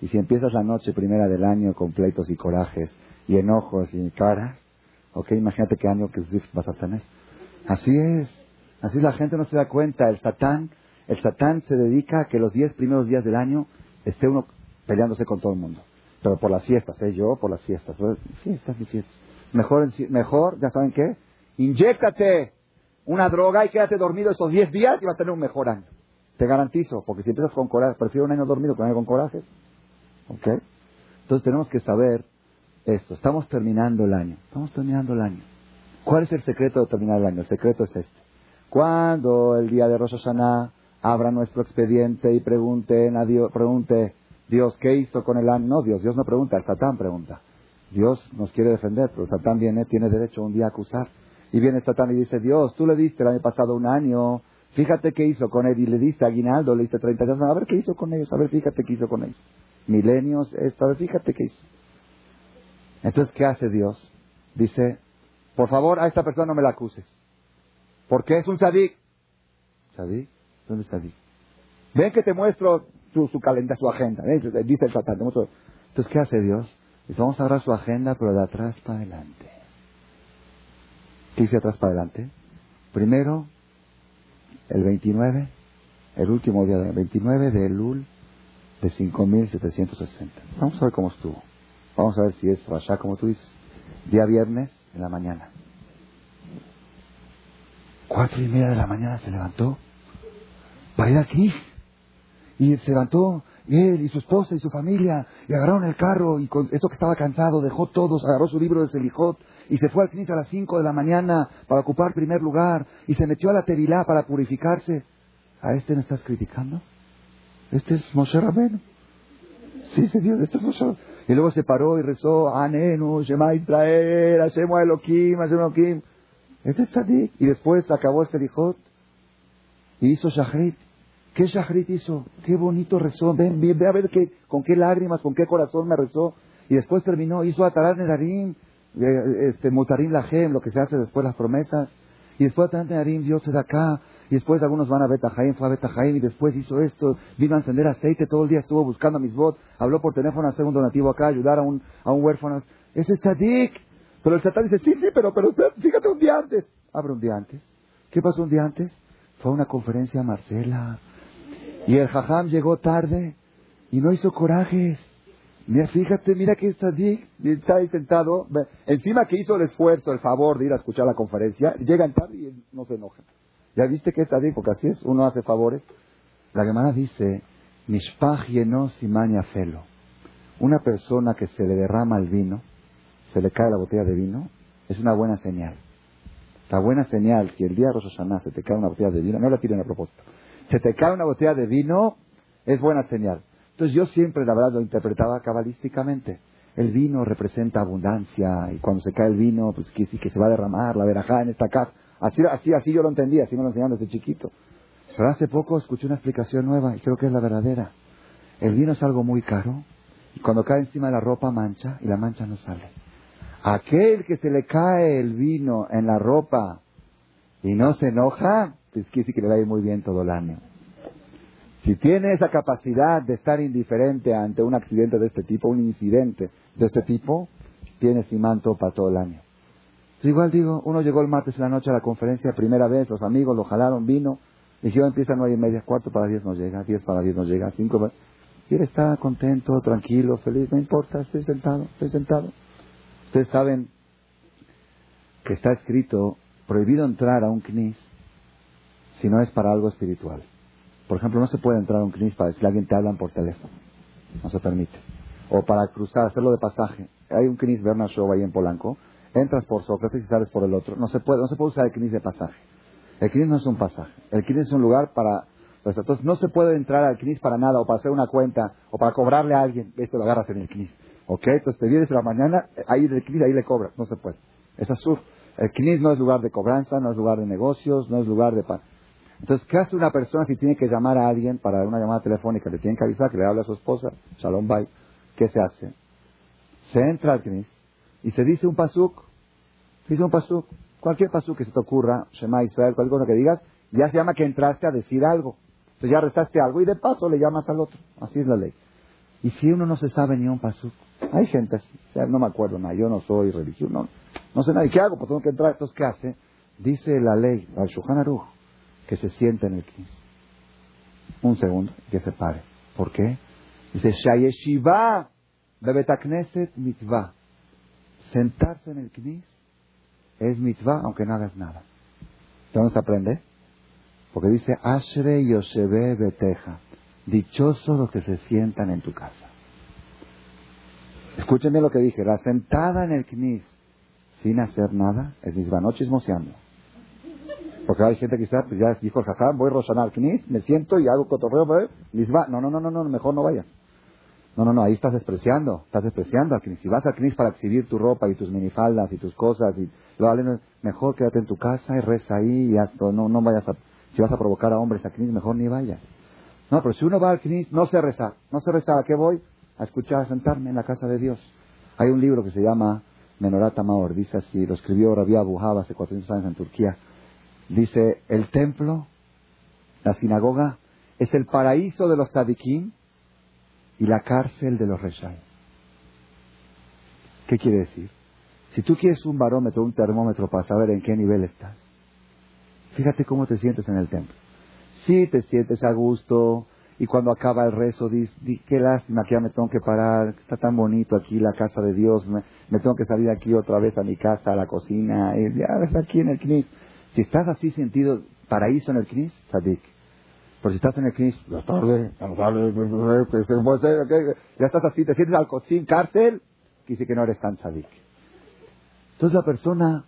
Y si empiezas la noche primera del año con pleitos y corajes y enojos y caras, ok, imagínate qué año que vas a tener. Así es. Así la gente no se da cuenta. El satán, el satán se dedica a que los diez primeros días del año esté uno peleándose con todo el mundo. Pero por las fiestas, ¿eh? Yo por las fiestas. Fiestas fiestas. Mejor, mejor, ya saben qué, inyéctate una droga y quédate dormido esos diez días y vas a tener un mejor año. Te garantizo, porque si empiezas con coraje, prefiero un año dormido que un año con coraje. Entonces tenemos que saber esto. Estamos terminando el año. Estamos terminando el año. ¿Cuál es el secreto de terminar el año? El secreto es este. Cuando el día de Rosh Hashanah abra nuestro expediente y pregunte a Dios, pregunte, Dios, ¿qué hizo con el año? No, Dios, Dios no pregunta, el Satán pregunta. Dios nos quiere defender, pero Satán viene, tiene derecho un día a acusar. Y viene Satán y dice, Dios, tú le diste el año pasado un año, fíjate qué hizo con él, y le diste aguinaldo, le diste 30 años, a ver qué hizo con ellos, a ver, fíjate qué hizo con ellos milenios, esto, fíjate qué hizo. Entonces, ¿qué hace Dios? Dice, por favor, a esta persona no me la acuses. Porque es un sadik. ¿Sadik? ¿Dónde es sadik? Ven que te muestro su, su su agenda. Dice el satán. Entonces, ¿qué hace Dios? Dice, vamos a agarrar su agenda, pero de atrás para adelante. ¿Qué dice atrás para adelante? Primero, el 29, el último día del 29 de Elul de 5.760. Vamos a ver cómo estuvo. Vamos a ver si es Rasha, como tú dices. Día viernes en la mañana. Cuatro y media de la mañana se levantó para ir aquí. Y se levantó él y su esposa y su familia y agarraron el carro y con esto que estaba cansado dejó todos, agarró su libro de Selijot y se fue al Knis a las cinco de la mañana para ocupar primer lugar y se metió a la Tevilá para purificarse. ¿A este me estás criticando? Este es Moshe Rabenu. Sí, Dios, este es Moshe Y luego se paró y rezó, Anenu, Shema Israel, Hashem Elohim, Hashem Elohim. Este es tzadik. Y después acabó este lijot y hizo shahrit. ¿Qué shahrit hizo? Qué bonito rezó. Ven, ve a ver qué, con qué lágrimas, con qué corazón me rezó. Y después terminó, hizo Atarat Nedarim, eh, este, Mutarim Lahem, lo que se hace después las promesas. Y después Atarat Nedarim, Dios de acá. Y después algunos van a Betajaim, fue a Betajaim y después hizo esto, vino a encender aceite, todo el día estuvo buscando a mis votos, habló por teléfono a hacer un donativo acá, ayudar a un, a un huérfano. Ese es tzadik. Pero el satán dice, sí, sí, pero, pero fíjate un día antes. Abre un día antes. ¿Qué pasó un día antes? Fue a una conferencia a Marcela. Y el jajam llegó tarde y no hizo corajes. Mira, fíjate, mira que está ahí, está ahí sentado. Encima que hizo el esfuerzo, el favor de ir a escuchar la conferencia, llegan tarde y no se enoja. ¿Ya viste que está ahí? Porque así es, uno hace favores. La Gemara dice, Mishpach y simania felo. Una persona que se le derrama el vino, se le cae la botella de vino, es una buena señal. La buena señal, si el día de Rosh se te cae una botella de vino, no la tiren a propósito, se te cae una botella de vino, es buena señal. Entonces yo siempre, la verdad, lo interpretaba cabalísticamente. El vino representa abundancia y cuando se cae el vino, pues que que se va a derramar la verajá en esta casa. Así, así, así yo lo entendía, así me lo enseñaron desde chiquito. Pero hace poco escuché una explicación nueva y creo que es la verdadera. El vino es algo muy caro y cuando cae encima de la ropa mancha y la mancha no sale. Aquel que se le cae el vino en la ropa y no se enoja, pues quiere decir que le va muy bien todo el año. Si tiene esa capacidad de estar indiferente ante un accidente de este tipo, un incidente de este tipo, tiene manto para todo el año. Igual digo, uno llegó el martes en la noche a la conferencia, primera vez, los amigos lo jalaron, vino, dijeron empieza nueve y media, cuarto para diez no llega, diez para diez no llega, cinco para... Y él está contento, tranquilo, feliz, no importa, estoy sentado, estoy sentado. Ustedes saben que está escrito prohibido entrar a un knis si no es para algo espiritual. Por ejemplo, no se puede entrar a un knis para decirle a alguien te hablan por teléfono. No se permite. O para cruzar, hacerlo de pasaje. Hay un knis Bernard Show ahí en Polanco. Entras por Sócrates y sales por el otro. No se puede, no se puede usar el knis de pasaje. El knis no es un pasaje. El knis es un lugar para pues, entonces no se puede entrar al knis para nada, o para hacer una cuenta, o para cobrarle a alguien. Esto lo agarras en el knis. ¿Ok? Entonces te vienes en la mañana, ahí el CNIS, ahí le cobras. No se puede. Es azul. El CNIS no es lugar de cobranza, no es lugar de negocios, no es lugar de... Entonces, ¿qué hace una persona si tiene que llamar a alguien para una llamada telefónica? Le tiene que avisar que le habla a su esposa, Shalom Bay. ¿Qué se hace? Se entra al CNIS y se dice un pasuk. Dice un pasuk. Cualquier pasuk que se te ocurra, Shema Israel, cualquier cosa que digas, ya se llama que entraste a decir algo. Entonces ya restaste algo y de paso le llamas al otro. Así es la ley. Y si uno no se sabe ni un pasuk, hay gente así, o sea, no me acuerdo nada, yo no soy religioso, no, sé nada. ¿Y qué hago? Pues tengo que entrar. Entonces, ¿qué hace? Dice la ley, al Shulchan Aruch, que se siente en el knis. Un segundo, que se pare. ¿Por qué? Dice, Shayeshiva bebetakneset mitzvah. Sentarse en el knis es mitzvah aunque no hagas nada. ¿Dónde se aprende? Porque dice, Ashre Yoshebe Beteja. Dichosos los que se sientan en tu casa. Escúchenme lo que dije. La sentada en el knis sin hacer nada es misma no chismoseando. Porque hay gente que quizás pues ya dijo el jajam, voy a rosanar knis, me siento y hago cotorreo, misma. No, no, no, no, no, mejor no vayas. No, no, no, ahí estás despreciando, estás despreciando al knis. Si vas al knis para exhibir tu ropa y tus minifaldas y tus cosas, y lo mejor quédate en tu casa y reza ahí y haz, no, no vayas a, si vas a provocar a hombres al knis, mejor ni vayas. No, pero si uno va al knis, no se reza, no se reza, ¿a qué voy? a escuchar, a sentarme en la casa de Dios. Hay un libro que se llama Menorata Maor, dice así, lo escribió Rabbi Abu hace 400 años en Turquía. Dice, el templo, la sinagoga, es el paraíso de los tzadikim y la cárcel de los reshai. ¿Qué quiere decir? Si tú quieres un barómetro, un termómetro para saber en qué nivel estás, fíjate cómo te sientes en el templo. Si te sientes a gusto, y cuando acaba el rezo dice, qué lástima que ya me tengo que parar, está tan bonito aquí la casa de Dios, me, tengo que salir aquí otra vez a mi casa, a la cocina, y ya aquí en el knis. Si estás así sentido paraíso en el knis, sadik. Pero si estás en el knis, ya tarde, ya estás así, te sientes al cocín, cárcel, dice que no eres tan sadik. Entonces la persona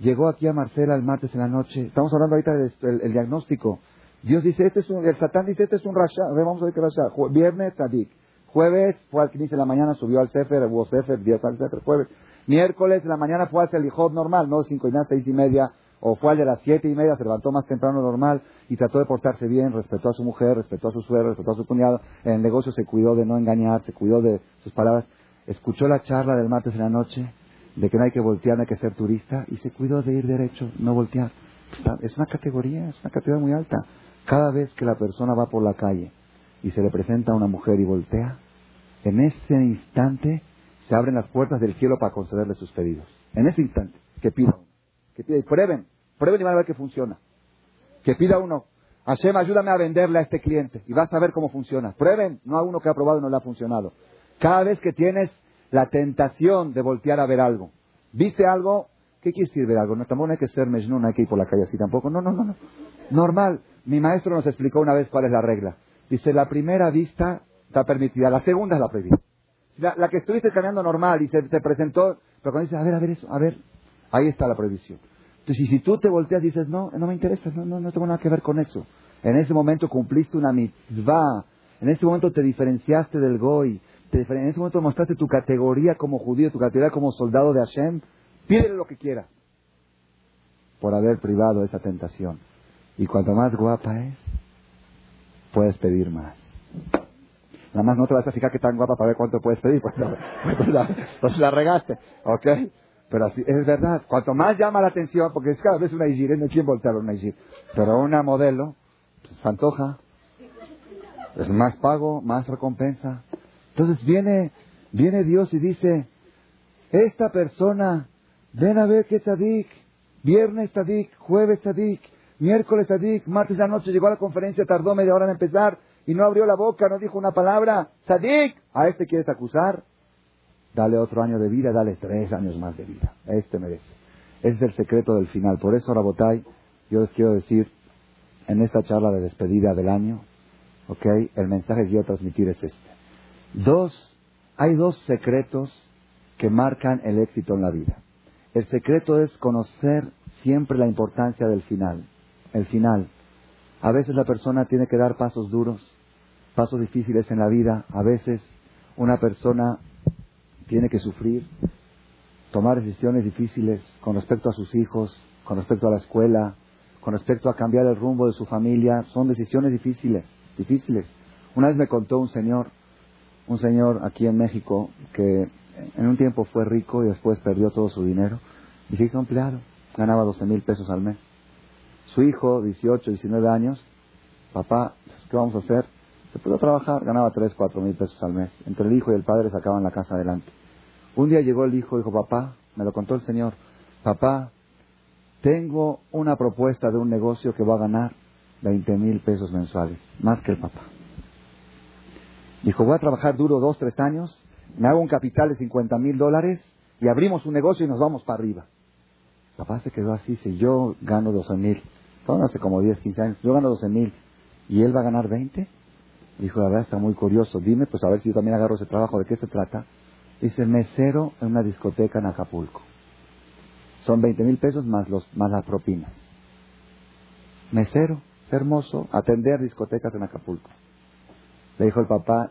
llegó aquí a Marcela el martes en la noche, estamos hablando ahorita del diagnóstico, Dios dice, este es un, el Satán dice, este es un rasha. Vamos a ver qué rasha. Viernes, tadik. Jueves fue al 15 de la mañana, subió al Sefer, hubo Sefer, día al Sefer, jueves. Miércoles de la mañana fue hacia el Ijod normal, no cinco y media, seis y media, o fue al de las siete y media, se levantó más temprano normal y trató de portarse bien, respetó a su mujer, respetó a su suegro, respetó a su cuñado. En el negocio se cuidó de no engañar, se cuidó de sus palabras. Escuchó la charla del martes en la noche de que no hay que voltear, no hay que ser turista y se cuidó de ir derecho, no voltear. Es una categoría, es una categoría muy alta. Cada vez que la persona va por la calle y se le presenta a una mujer y voltea, en ese instante se abren las puertas del cielo para concederle sus pedidos. En ese instante, que pida que pida y prueben, prueben y van a ver que funciona. Que pida uno, Hashem, ayúdame a venderle a este cliente y vas a ver cómo funciona. Prueben, no a uno que ha probado y no le ha funcionado. Cada vez que tienes la tentación de voltear a ver algo, viste algo, ¿qué quiere decir ver algo? No, tampoco hay que ser mejnun, no hay que ir por la calle así tampoco. No, no, no, no. Normal. Mi maestro nos explicó una vez cuál es la regla. Dice, la primera vista está permitida, la segunda es la prohibida. La, que estuviste caminando normal y se te presentó, pero cuando dices, a ver, a ver eso, a ver, ahí está la prohibición. Entonces, si tú te volteas y dices, no, no me interesa, no, no, no tengo nada que ver con eso. En ese momento cumpliste una mitzvah, en ese momento te diferenciaste del goy, en ese momento mostraste tu categoría como judío, tu categoría como soldado de Hashem, pídele lo que quieras por haber privado esa tentación. Y cuanto más guapa es, puedes pedir más. Nada más no te vas a fijar que tan guapa para ver cuánto puedes pedir, pues, pues la, pues la regaste, ¿ok? Pero así, es verdad, cuanto más llama la atención, porque es cada vez una Igir, no hay quien voltear una Igir, pero una modelo, pues, se antoja, es más pago, más recompensa. Entonces viene, viene Dios y dice, esta persona, ven a ver qué tzadik, viernes tzadik, jueves tzadik, miércoles tzadik, martes de la noche llegó a la conferencia, tardó media hora en empezar, y no abrió la boca, no dijo una palabra. Sadik, ¿a este quieres acusar? Dale otro año de vida, dale tres años más de vida. Este merece. Ese es el secreto del final. Por eso, Rabotay, yo les quiero decir, en esta charla de despedida del año, ¿ok? El mensaje que quiero transmitir es este. Dos, hay dos secretos que marcan el éxito en la vida. El secreto es conocer siempre la importancia del final. El final. A veces la persona tiene que dar pasos duros, pasos difíciles en la vida. A veces una persona tiene que sufrir, tomar decisiones difíciles con respecto a sus hijos, con respecto a la escuela, con respecto a cambiar el rumbo de su familia. Son decisiones difíciles, difíciles. Una vez me contó un señor, un señor aquí en México, que en un tiempo fue rico y después perdió todo su dinero y se hizo empleado. Ganaba 12 mil pesos al mes. Su hijo, 18, 19 años, papá, ¿qué vamos a hacer? Se pudo trabajar, ganaba 3, 4 mil pesos al mes. Entre el hijo y el padre sacaban la casa adelante. Un día llegó el hijo y dijo, papá, me lo contó el señor, papá, tengo una propuesta de un negocio que va a ganar 20 mil pesos mensuales, más que el papá. Dijo, voy a trabajar duro dos, tres años, me hago un capital de 50 mil dólares y abrimos un negocio y nos vamos para arriba. Papá se quedó así, si yo gano 12 mil, hace como 10, 15 años, yo gano 12 mil y él va a ganar 20. Dijo, la verdad está muy curioso, dime, pues a ver si yo también agarro ese trabajo, ¿de qué se trata? Dice, mesero en una discoteca en Acapulco. Son 20 mil pesos más, los, más las propinas. Mesero, hermoso, atender discotecas en Acapulco. Le dijo el papá,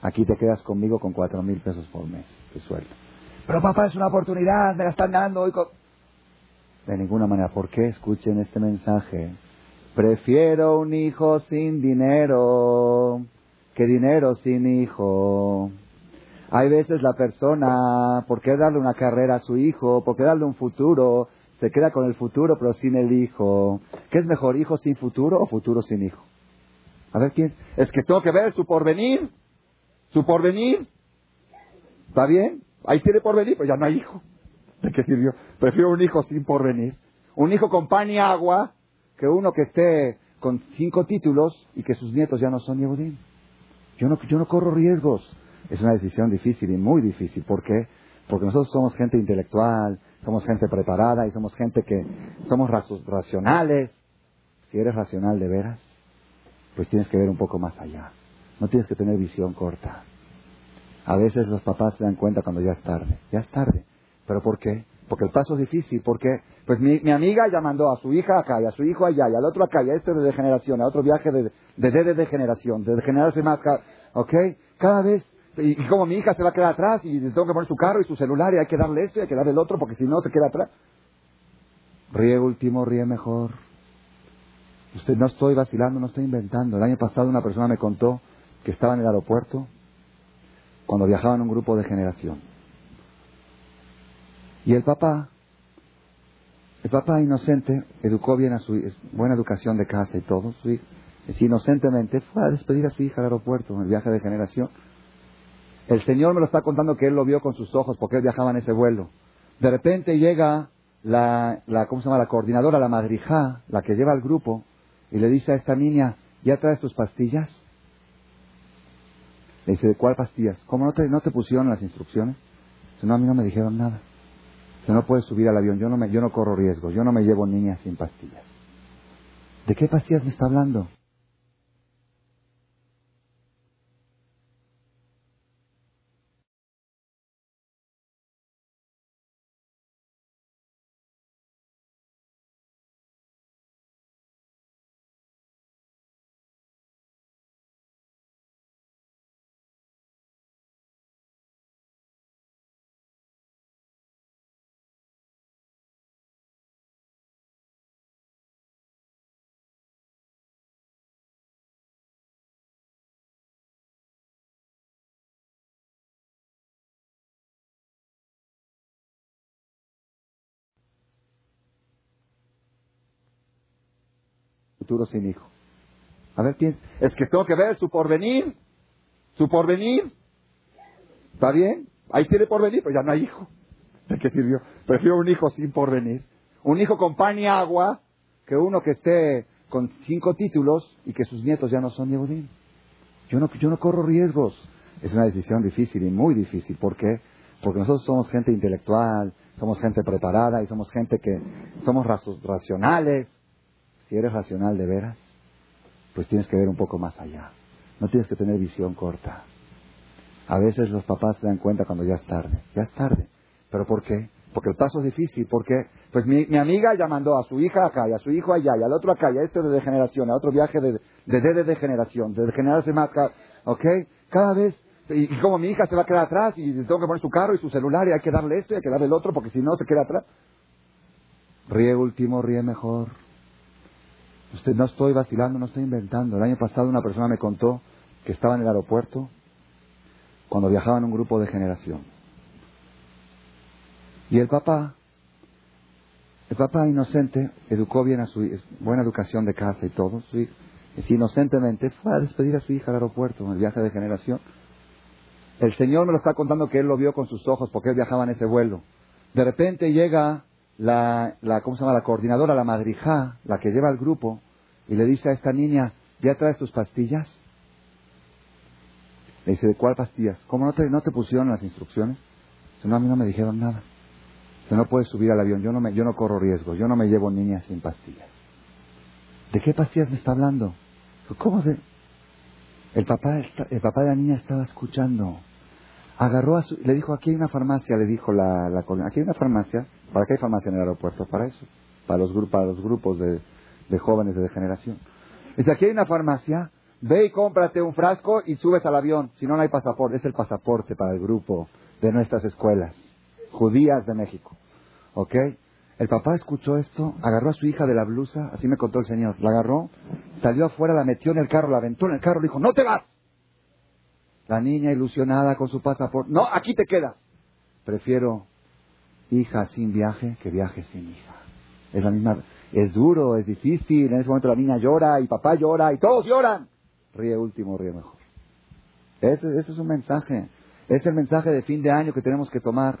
aquí te quedas conmigo con cuatro mil pesos por mes, te sueldo. Pero papá, es una oportunidad, me la están dando hoy. De ninguna manera, ¿por qué escuchen este mensaje? Prefiero un hijo sin dinero que dinero sin hijo. Hay veces la persona, ¿por qué darle una carrera a su hijo? ¿Por qué darle un futuro? Se queda con el futuro pero sin el hijo. ¿Qué es mejor, hijo sin futuro o futuro sin hijo? A ver quién. Es que tengo que ver su porvenir. Su porvenir. ¿Está bien? Ahí tiene porvenir, pues ya no hay hijo. ¿De qué sirvió? Prefiero un hijo sin porvenir. Un hijo con pan y agua que uno que esté con cinco títulos y que sus nietos ya no son Yehudim. Yo no, yo no corro riesgos. Es una decisión difícil y muy difícil. ¿Por qué? Porque nosotros somos gente intelectual, somos gente preparada y somos gente que somos racionales. Si eres racional de veras, pues tienes que ver un poco más allá. No tienes que tener visión corta. A veces los papás se dan cuenta cuando ya es tarde. Ya es tarde. ¿Pero por qué? Porque el paso es difícil. Porque pues mi, mi amiga ya mandó a su hija acá y a su hijo allá y al otro acá y a este de degeneración, a otro viaje de, de, de, de generación, de generarse más. ¿ok? Cada vez, y, como mi hija se va a quedar atrás y tengo que poner su carro y su celular y hay que darle esto y hay que darle el otro porque si no se queda atrás. Ríe último, ríe mejor. Usted no estoy vacilando, no estoy inventando. El año pasado una persona me contó que estaba en el aeropuerto cuando viajaba en un grupo de generación. Y el papá, el papá inocente, educó bien a su hija, buena educación de casa y todo, su hija, inocentemente fue a despedir a su hija al aeropuerto en el viaje de generación. El Señor me lo está contando que él lo vio con sus ojos porque él viajaba en ese vuelo. De repente llega la, la ¿cómo se llama? La coordinadora, la madrija, la que lleva al grupo, y le dice a esta niña, ¿ya traes tus pastillas? Le dice, ¿de cuál pastillas? ¿Cómo no te, no te pusieron las instrucciones? Dice, no, a mí no me dijeron nada. Dice, no puedes subir al avión, yo no, me, yo no corro riesgo, yo no me llevo niñas sin pastillas. ¿De qué pastillas me está hablando? Futuro sin hijo. A ver, piensa. Es que tengo que ver su porvenir. Su porvenir. ¿Está bien? Ahí tiene porvenir, pero ya no hay hijo. ¿De qué sirvió? Prefiero un hijo sin porvenir. Un hijo con pan y agua que uno que esté con cinco títulos y que sus nietos ya no son Yehudim. Yo no, yo no corro riesgos. Es una decisión difícil y muy difícil. ¿Por qué? Porque nosotros somos gente intelectual, somos gente preparada y somos gente que somos racionales. Si eres racional de veras, pues tienes que ver un poco más allá. No tienes que tener visión corta. A veces los papás se dan cuenta cuando ya es tarde. Ya es tarde. ¿Pero por qué? Porque el paso es difícil. ¿Por qué? Pues mi, amiga ya mandó a su hija acá, y a su hijo allá, y al otro acá, y a este de degeneración, a otro viaje de, de, de, degeneración, de degenerarse más. ¿Ok? Cada vez, y, como mi hija se va a quedar atrás, y tengo que poner su carro y su celular, y hay que darle esto y hay que darle el otro, porque si no se queda atrás. Ríe último, ríe mejor. Usted no estoy vacilando, no estoy inventando. El año pasado una persona me contó que estaba en el aeropuerto cuando viajaba en un grupo de generación. Y el papá, el papá inocente, educó bien a su hija, buena educación de casa y todo, su inocentemente fue a despedir a su hija al aeropuerto en el viaje de generación. El Señor me lo está contando que él lo vio con sus ojos porque él viajaba en ese vuelo. De repente llega la, la, ¿cómo se llama? La coordinadora, la madrija, la que lleva al grupo, y le dice a esta niña, ¿ya traes tus pastillas? Le dice, ¿de cuál pastillas? ¿Cómo no te, no te pusieron las instrucciones? No, a mí no me dijeron nada. Dice, no puedes subir al avión, yo no, me, yo no corro riesgo, yo no me llevo niñas sin pastillas. ¿De qué pastillas me está hablando? ¿Cómo de...? El papá, el papá de la niña estaba escuchando agarró a su, le dijo, aquí hay una farmacia, le dijo la, la aquí hay una farmacia, ¿para qué hay farmacia en el aeropuerto? Para eso, para los, para los grupos de, de jóvenes de degeneración. Dice, aquí hay una farmacia, ve y cómprate un frasco y subes al avión, si no, no hay pasaporte, es el pasaporte para el grupo de nuestras escuelas, judías de México, ¿ok? El papá escuchó esto, agarró a su hija de la blusa, así me contó el señor, la agarró, salió afuera, la metió en el carro, la aventó en el carro, le dijo, no te vas, la niña ilusionada con su pasaporte. No, aquí te quedas. Prefiero hija sin viaje que viaje sin hija. Es la misma. Es duro, es difícil. En ese momento la niña llora y papá llora y todos lloran. Ríe último, ríe mejor. Ese, ese es un mensaje. Es el mensaje de fin de año que tenemos que tomar.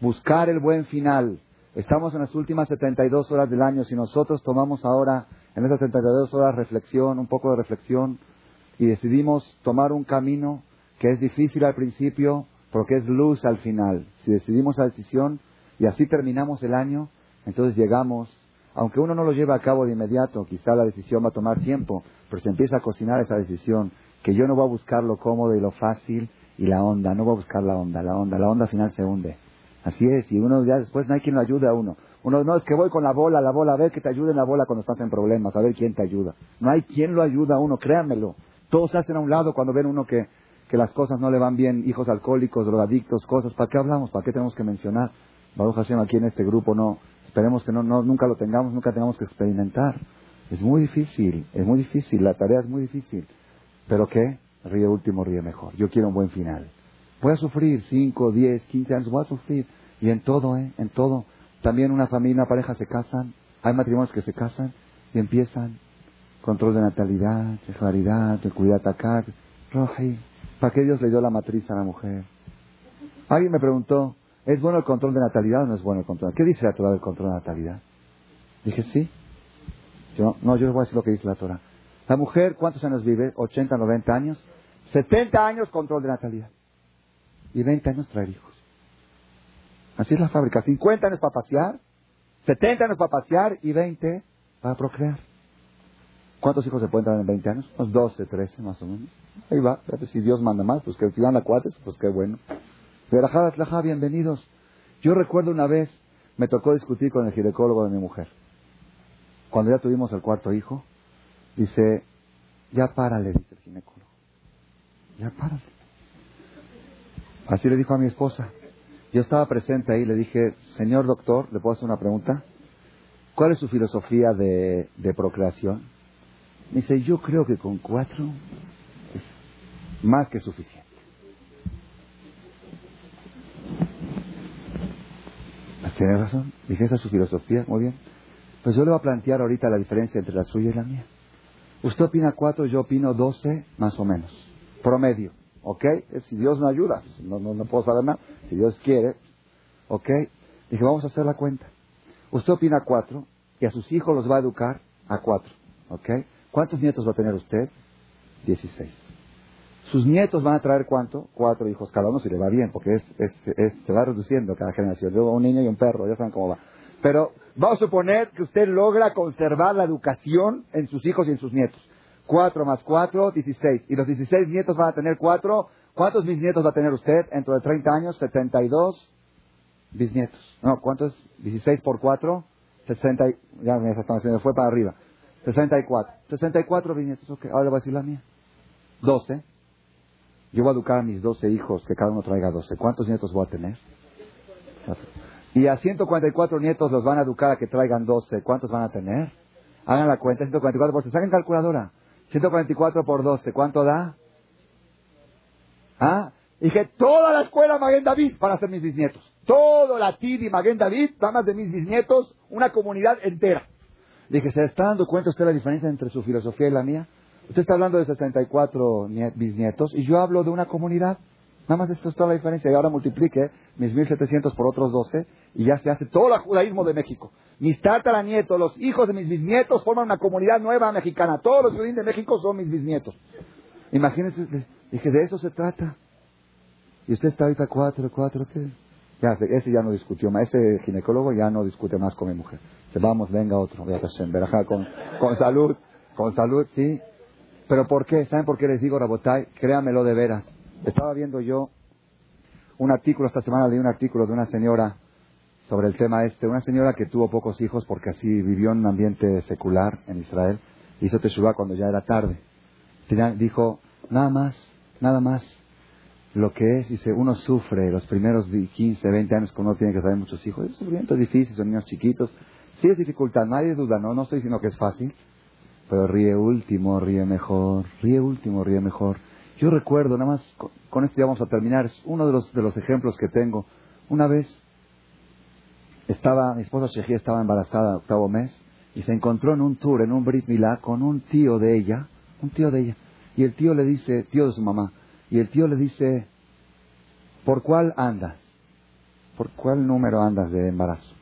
Buscar el buen final. Estamos en las últimas 72 horas del año. Si nosotros tomamos ahora, en esas 72 horas, reflexión, un poco de reflexión, y decidimos tomar un camino que es difícil al principio, porque es luz al final. Si decidimos la decisión y así terminamos el año, entonces llegamos, aunque uno no lo lleve a cabo de inmediato, quizá la decisión va a tomar tiempo, pero se empieza a cocinar esa decisión, que yo no voy a buscar lo cómodo y lo fácil y la onda, no voy a buscar la onda, la onda, la onda al final se hunde. Así es, y uno ya después no hay quien lo ayude a uno. Uno no es que voy con la bola, la bola, a ver que te ayude en la bola cuando estás en problemas, a ver quién te ayuda. No hay quien lo ayuda a uno, créanmelo. Todos se hacen a un lado cuando ven uno que que las cosas no le van bien, hijos alcohólicos, drogadictos, cosas. ¿Para qué hablamos? ¿Para qué tenemos que mencionar? Baruch Hashem aquí en este grupo no, esperemos que no, nunca lo tengamos, nunca tengamos que experimentar. Es muy difícil, es muy difícil, la tarea es muy difícil. ¿Pero qué? Ríe último, ríe mejor. Yo quiero un buen final. Voy a sufrir 5, 10, 15 años, voy a sufrir. Y en todo, ¿eh? En todo. También una familia, una pareja se casan, hay matrimonios que se casan y empiezan control de natalidad, sexualidad, de cuidado acá, roji. ¿Para qué Dios le dio la matriz a la mujer? Alguien me preguntó, ¿es bueno el control de natalidad o no es bueno el control? ¿Qué dice la Torah del control de natalidad? Dije, sí. Yo, no, yo les voy a decir lo que dice la Torah. La mujer, ¿cuántos años vive? 80, 90 años. 70 años control de natalidad. Y 20 años traer hijos. Así es la fábrica. 50 años para pasear, 70 años para pasear y 20 para procrear. ¿Cuántos hijos se pueden tener en 20 años? Unos 12, 13 más o menos. Ahí va. Si Dios manda más, pues que si a cuatro, pues qué bueno. Verajá, bienvenidos. Yo recuerdo una vez, me tocó discutir con el ginecólogo de mi mujer. Cuando ya tuvimos el cuarto hijo, dice, ya párale, dice el ginecólogo. Ya párale. Así le dijo a mi esposa. Yo estaba presente ahí, le dije, señor doctor, ¿le puedo hacer una pregunta? ¿Cuál es su filosofía de, de procreación? Me dice, yo creo que con cuatro es más que suficiente. Tiene razón. Dije, esa es su filosofía. Muy bien. Pues yo le voy a plantear ahorita la diferencia entre la suya y la mía. Usted opina cuatro, yo opino doce, más o menos. Promedio. ¿Ok? Si Dios me ayuda. No, no, no puedo saber nada. Si Dios quiere. ¿Ok? Dije, vamos a hacer la cuenta. Usted opina cuatro y a sus hijos los va a educar a cuatro. ¿Ok? ¿Cuántos nietos va a tener usted? Dieciséis. Sus nietos van a traer cuánto? Cuatro hijos cada uno si le va bien, porque es, se va reduciendo cada generación. Luego un niño y un perro, ya saben cómo va. Pero vamos a suponer que usted logra conservar la educación en sus hijos y en sus nietos. Cuatro más cuatro, dieciséis. Y los dieciséis nietos van a tener cuatro. ¿Cuántos bisnietos va a tener usted dentro de treinta años? Setenta y dos bisnietos. No, ¿cuántos? Dieciséis por cuatro, sesenta y... Ya me fue para arriba. 64. 64 viñetas, ok. Ahora le voy a decir la mía. 12. Yo voy a educar a mis 12 hijos, que cada uno traiga 12. ¿Cuántos nietos voy a tener? Y a 144 nietos los van a educar a que traigan 12. ¿Cuántos van a tener? Hagan la cuenta. 144 por 12. Saquen calculadora. 144 por 12. ¿Cuánto da? ¿Ah? Dije, toda la escuela Maguen David van a ser mis bisnietos. Todo la TID y Maguen David a ser mis bisnietos. Una comunidad entera. Dije, ¿se está dando cuenta usted la diferencia entre su filosofía y la mía? Usted está hablando de 64 bisnietos y yo hablo de una comunidad. Nada más esto es toda la diferencia. Y ahora multiplique mis 1700 por otros 12 y ya se hace todo el judaísmo de México. Mis tataranietos, los hijos de mis bisnietos forman una comunidad nueva mexicana. Todos los judíos de México son mis bisnietos. Imagínense, dije, de eso se trata. Y usted está ahorita cuatro, cuatro, ¿qué? Ya, ese ya no discutió más, ese ginecólogo ya no discute más con mi mujer. Se vamos, venga otro, con, con salud, con salud, sí. Pero ¿por qué? ¿Saben por qué les digo, Rabotay? Créanmelo de veras. Estaba viendo yo un artículo, esta semana leí un artículo de una señora sobre el tema este, una señora que tuvo pocos hijos porque así vivió en un ambiente secular en Israel, hizo Teshuvah cuando ya era tarde. Dijo, nada más, nada más, lo que es, dice, uno sufre los primeros 15, 20 años cuando uno tiene que tener muchos hijos. Es sufrimiento difícil, son niños chiquitos. Sí es dificultad, nadie duda, no, no estoy diciendo que es fácil, pero ríe último, ríe mejor, ríe último, ríe mejor. Yo recuerdo, nada más, con, esto ya vamos a terminar, es uno de los, de los ejemplos que tengo. Una vez estaba, mi esposa Shehia estaba embarazada, octavo mes, y se encontró en un tour, en un Brit Milá, con un tío de ella, un tío de ella. Y el tío le dice, tío de su mamá, y el tío le dice, ¿por cuál andas? ¿Por cuál número andas de embarazo?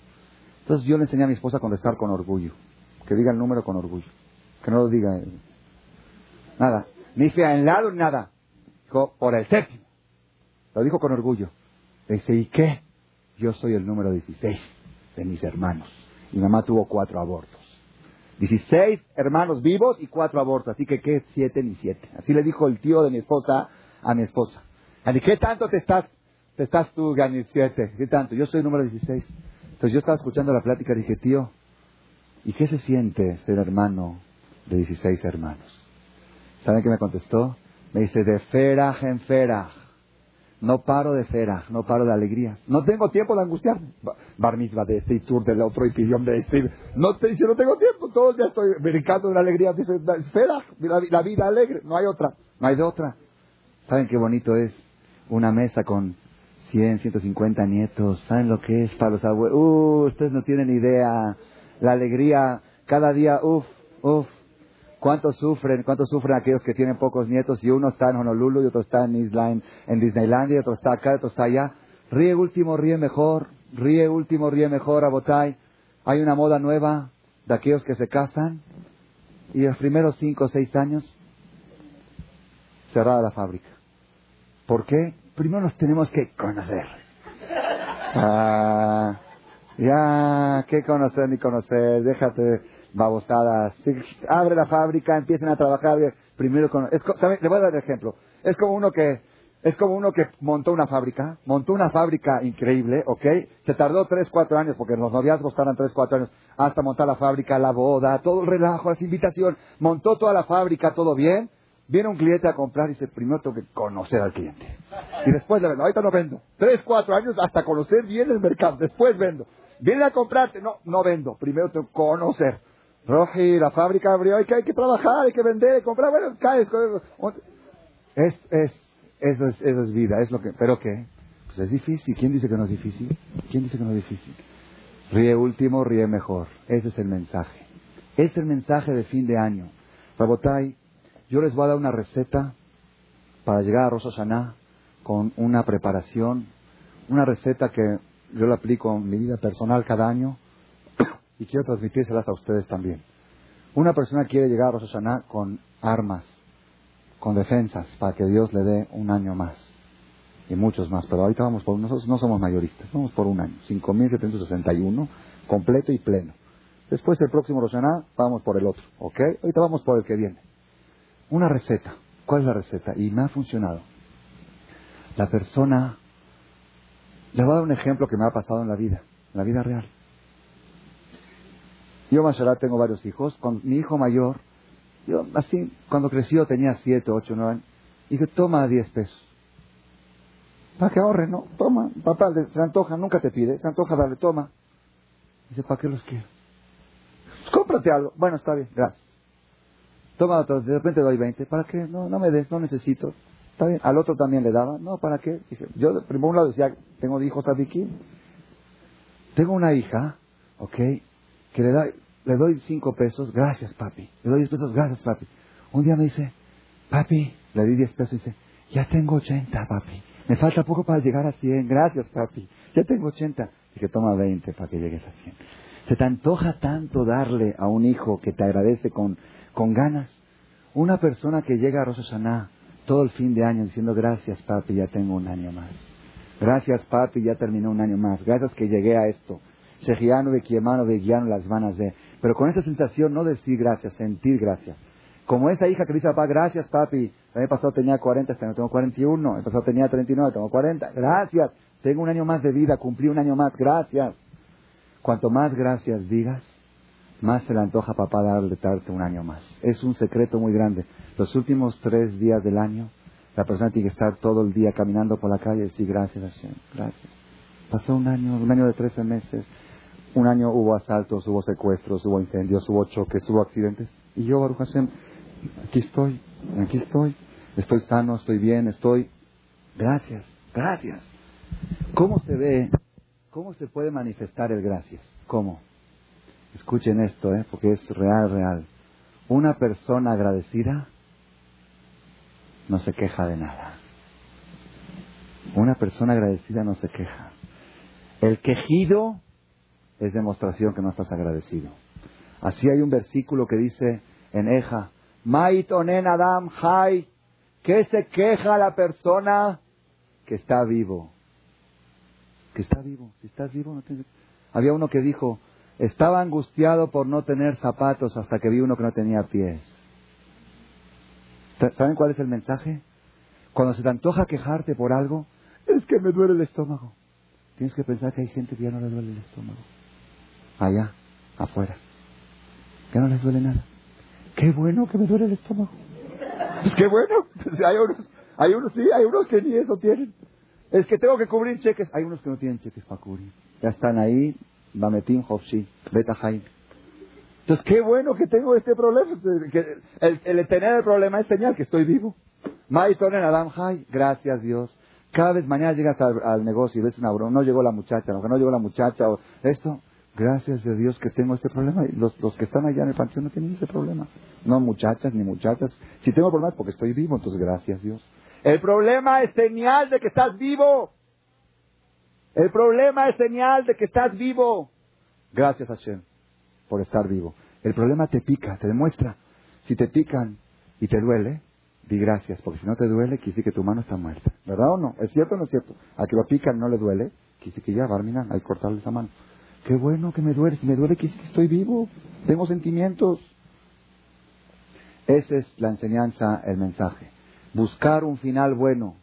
Entonces yo le enseñé a mi esposa a contestar con orgullo. Que diga el número con orgullo. Que no lo diga. Nada. Ni fea en lado, nada. Dijo, por el séptimo. Lo dijo con orgullo. Le dice, ¿y qué? Yo soy el número 16 de mis hermanos. Mi mamá tuvo cuatro abortos. 16 hermanos vivos y cuatro abortos. Así que, ¿qué? Siete ni siete. Así le dijo el tío de mi esposa a mi esposa. ¿Y qué tanto te estás, te estás tú, Gani, siete? ¿Qué tanto? Yo soy el número 16. Entonces yo estaba escuchando la plática y dije, tío, ¿y qué se siente ser hermano de 16 hermanos? ¿Saben qué me contestó? Me dice, de feraj en feraj. No paro de feraj, no paro de alegrías. No tengo tiempo de angustiarme. Bar mitzvah de este y tour del otro y pidión de este. No te dice, no tengo tiempo. Todos ya estoy brincando de la alegría. Dice, feraj, la, la vida alegre. No hay otra. No hay de otra. ¿Saben qué bonito es? Una mesa con 100, 150 nietos. ¿Saben lo que es para los abuelos? Uh, ustedes no tienen idea. La alegría, cada día, uff, uff. ¿Cuántos sufren? ¿Cuántos sufren aquellos que tienen pocos nietos y uno está en Honolulu y otro está en Island, en Disneylandia y otro está acá otro está allá? Ríe último, ríe mejor. Ríe último, ríe mejor, Abotay. Hay una moda nueva de aquellos que se casan y los primeros cinco o seis años cerrada la fábrica. ¿Por qué? Primero nos tenemos que conocer. Ah, ya, ¿qué conocer ni conocer? Déjate babosadas. Abre la fábrica, empiecen a trabajar. Primero con... Es, Le voy a dar ejemplo. Es como uno que es como uno que montó una fábrica, montó una fábrica increíble, ¿ok? Se tardó tres, cuatro años, porque los noviazgos tardan tres, cuatro años, hasta montar la fábrica, la boda, todo el relajo, las invitación, montó toda la fábrica, todo bien. Viene un cliente a comprar y dice, primero tengo que conocer al cliente. Y después le vendo. Ahorita no vendo. Tres, cuatro años hasta conocer bien el mercado. Después vendo. Viene a comprarte. No, no vendo. Primero tengo que conocer. Roji, la fábrica abrió, hay que, hay que trabajar, hay que vender, hay que comprar, bueno, caes. Es, es, eso es, eso es vida, es lo que, pero ¿qué? Pues es difícil. ¿Quién dice que no es difícil? ¿Quién dice que no es difícil? Ríe último, ríe mejor. Ese es el mensaje. Es el mensaje de fin de año. Rabotay, yo les voy a dar una receta para llegar a Rosh con una preparación, una receta que yo la aplico en mi vida personal cada año y quiero transmitírselas a ustedes también. Una persona quiere llegar a Rosh con armas, con defensas, para que Dios le dé un año más. Y muchos más, pero ahorita vamos por, nosotros no somos mayoristas, vamos por un año, 5.761, completo y pleno. Después el próximo Rosh vamos por el otro, ¿ok? Ahorita vamos por el que viene. Una receta. ¿Cuál es la receta? Y me ha funcionado. La persona, le voy a dar un ejemplo que me ha pasado en la vida, en la vida real. Yo, Mashallah, tengo varios hijos. Con mi hijo mayor, yo así, cuando creció tenía siete, ocho, nueve años. Dije, toma diez pesos. Para que ahorre, ¿no? Toma. Papá, se antoja, nunca te pide. Se antoja, dale, toma. Dice, ¿para qué los quiero? Pues cómprate algo. Bueno, está bien, gracias. Toma otro, de repente doy veinte. ¿Para qué? No, no me des, no necesito. Está bien. Al otro también le daba. No, ¿para qué? Dije, yo, por un lado decía, tengo hijos aquí. Tengo una hija, ¿ok? que le, da, le doy cinco pesos, gracias papi. Le doy diez pesos, gracias papi. Un día me dice, papi, le di diez pesos y dice, ya tengo ochenta papi. Me falta poco para llegar a cien, gracias papi. Ya tengo ochenta. Dije, toma veinte para que llegues a cien. Se te antoja tanto darle a un hijo que te agradece con, con ganas. Una persona que llega a Hashanah todo el fin de año diciendo gracias papi, ya tengo un año más. Gracias papi, ya terminó un año más. Gracias que llegué a esto. Sejiano de Kiemano de Guiano las vanas de. Pero con esa sensación no decir gracias, sentir gracias. Como esa hija que dice papá, gracias papi. El año pasado tenía 40, este año tengo 41. El pasado tenía 39, tengo 40. Gracias. Tengo un año más de vida, cumplí un año más. Gracias. Cuanto más gracias digas, más se le antoja a papá darle darte un año más. Es un secreto muy grande. Los últimos tres días del año, la persona tiene que estar todo el día caminando por la calle y decir gracias, Hashem, gracias. Pasó un año, un año de 13 meses. Un año hubo asaltos, hubo secuestros, hubo incendios, hubo choques, hubo accidentes. Y yo, Baruch Hashem, aquí estoy, aquí estoy. Estoy sano, estoy bien, estoy. Gracias, gracias. ¿Cómo se ve, cómo se puede manifestar el gracias? ¿Cómo? Escuchen esto, ¿eh? porque es real, real. Una persona agradecida no se queja de nada. Una persona agradecida no se queja. El quejido es demostración que no estás agradecido. Así hay un versículo que dice en Eja, Maitonen Adam Hay, que se queja la persona que está vivo. Que está vivo. Si estás vivo, no tienes... Había uno que dijo, estaba angustiado por no tener zapatos hasta que vi uno que no tenía pies. ¿Saben cuál es el mensaje? Cuando se te antoja quejarte por algo, es que me duele el estómago. Tienes que pensar que hay gente que ya no le duele el estómago allá, afuera. Que no les duele nada. Qué bueno que me duele el estómago. Pues qué bueno. Hay unos, hay unos, sí, hay unos que ni eso tienen. Es que tengo que cubrir cheques. Hay unos que no tienen cheques para cubrir. Ya están ahí, Bametín, Hofshi, Beta Entonces, qué bueno que tengo este problema. Que el, tener el problema es señal que estoy vivo. en Adam Hay, gracias Dios. Cada vez mañana llegas al, negocio y ves una broma, no llegó la muchacha, no, no llegó la muchacha, o esto, gracias a Dios que tengo este problema. Los, los que están allá en el panteón no tienen ese problema. No muchachas ni muchachas. Si tengo problemas porque estoy vivo, entonces gracias Dios. El problema es señal de que estás vivo. El problema es señal de que estás vivo. Gracias Hashem por estar vivo. El problema te pica, te demuestra. Si te pican y te duele, di gracias, porque si no te duele, quiere decir que tu mano está muerta. ¿Verdad o no? ¿Es cierto o no es cierto? A que lo pican no le duele, quiere decir que ya, Barmina, hay que cortarle esa mano. Qué bueno que me duele. Si me duele, decir que estoy vivo. Tengo sentimientos. Esa es la enseñanza, el mensaje. Buscar un final bueno.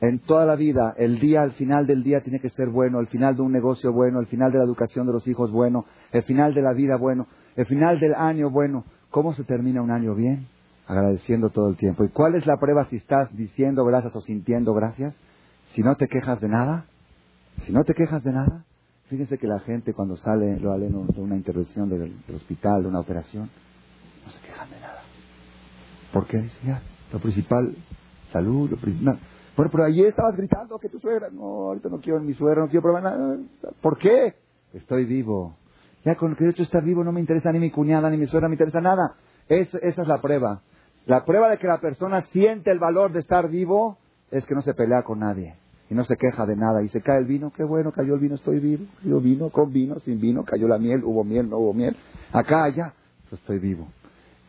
En toda la vida, el día, al final del día tiene que ser bueno, el final de un negocio bueno, el final de la educación de los hijos bueno, el final de la vida bueno, el final del año bueno. ¿Cómo se termina un año bien? Agradeciendo todo el tiempo. ¿Y cuál es la prueba si estás diciendo gracias o sintiendo gracias? Si no te quejas de nada, si no te quejas de nada, fíjense que la gente cuando sale, lo de una intervención del, hospital, de una operación, no se quejan de nada. ¿Por qué? Dice lo principal, salud, lo principal. Bueno, pero ayer estabas gritando que tu suegra, no, ahorita no quiero mi suegra, no quiero probar nada. ¿Por qué? Estoy vivo. Ya con que de hecho estar vivo no me interesa ni mi cuñada ni mi suegra, no me interesa nada. esa es la prueba. La prueba de que la persona siente el valor de estar vivo es que no se pelea con nadie y no se queja de nada. Y se cae el vino, qué bueno, cayó el vino, estoy vivo. Cayó vino, con vino, sin vino, cayó la miel, hubo miel, no hubo miel. Acá, allá, pues estoy vivo.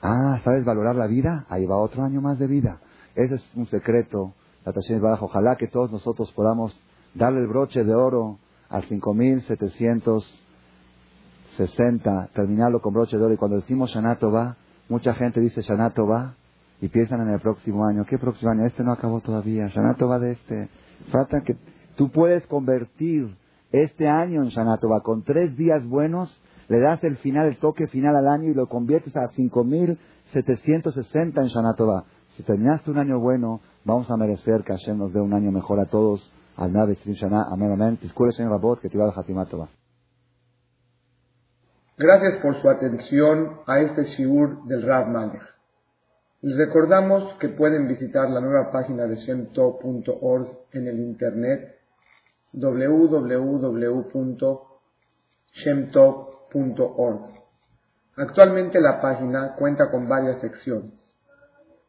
Ah, ¿sabes valorar la vida? Ahí va otro año más de vida. Ese es un secreto. La Tashem Baraj, ojalá que todos nosotros podamos darle el broche de oro al 5760, terminarlo con broche de oro. Y cuando decimos Shanato mucha gente dice Shanato y piensan en el próximo año. ¿Qué próximo año? Este no acabó todavía. Shanato de este. Falta que tú puedes convertir este año en Shanato con tres días buenos le das el final, el toque final al año y lo conviertes a 5.760 en Shanatová. Si terminaste un año bueno, vamos a merecer que Hashem nos dé un año mejor a todos. Al Nabe Shana, amén, amén. Señor Rabot, que te va a Gracias por su atención a este shiur del Rav Malech. Les recordamos que pueden visitar la nueva página de shemtov.org en el internet www.shemtov.org Actualmente la página cuenta con varias secciones.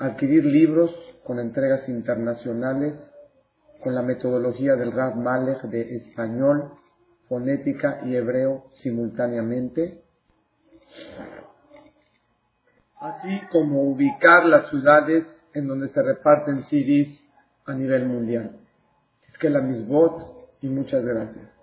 adquirir libros con entregas internacionales con la metodología del Rav Malech de español, fonética y hebreo simultáneamente, así como ubicar las ciudades en donde se reparten CDs a nivel mundial. Es que la misbot y muchas gracias.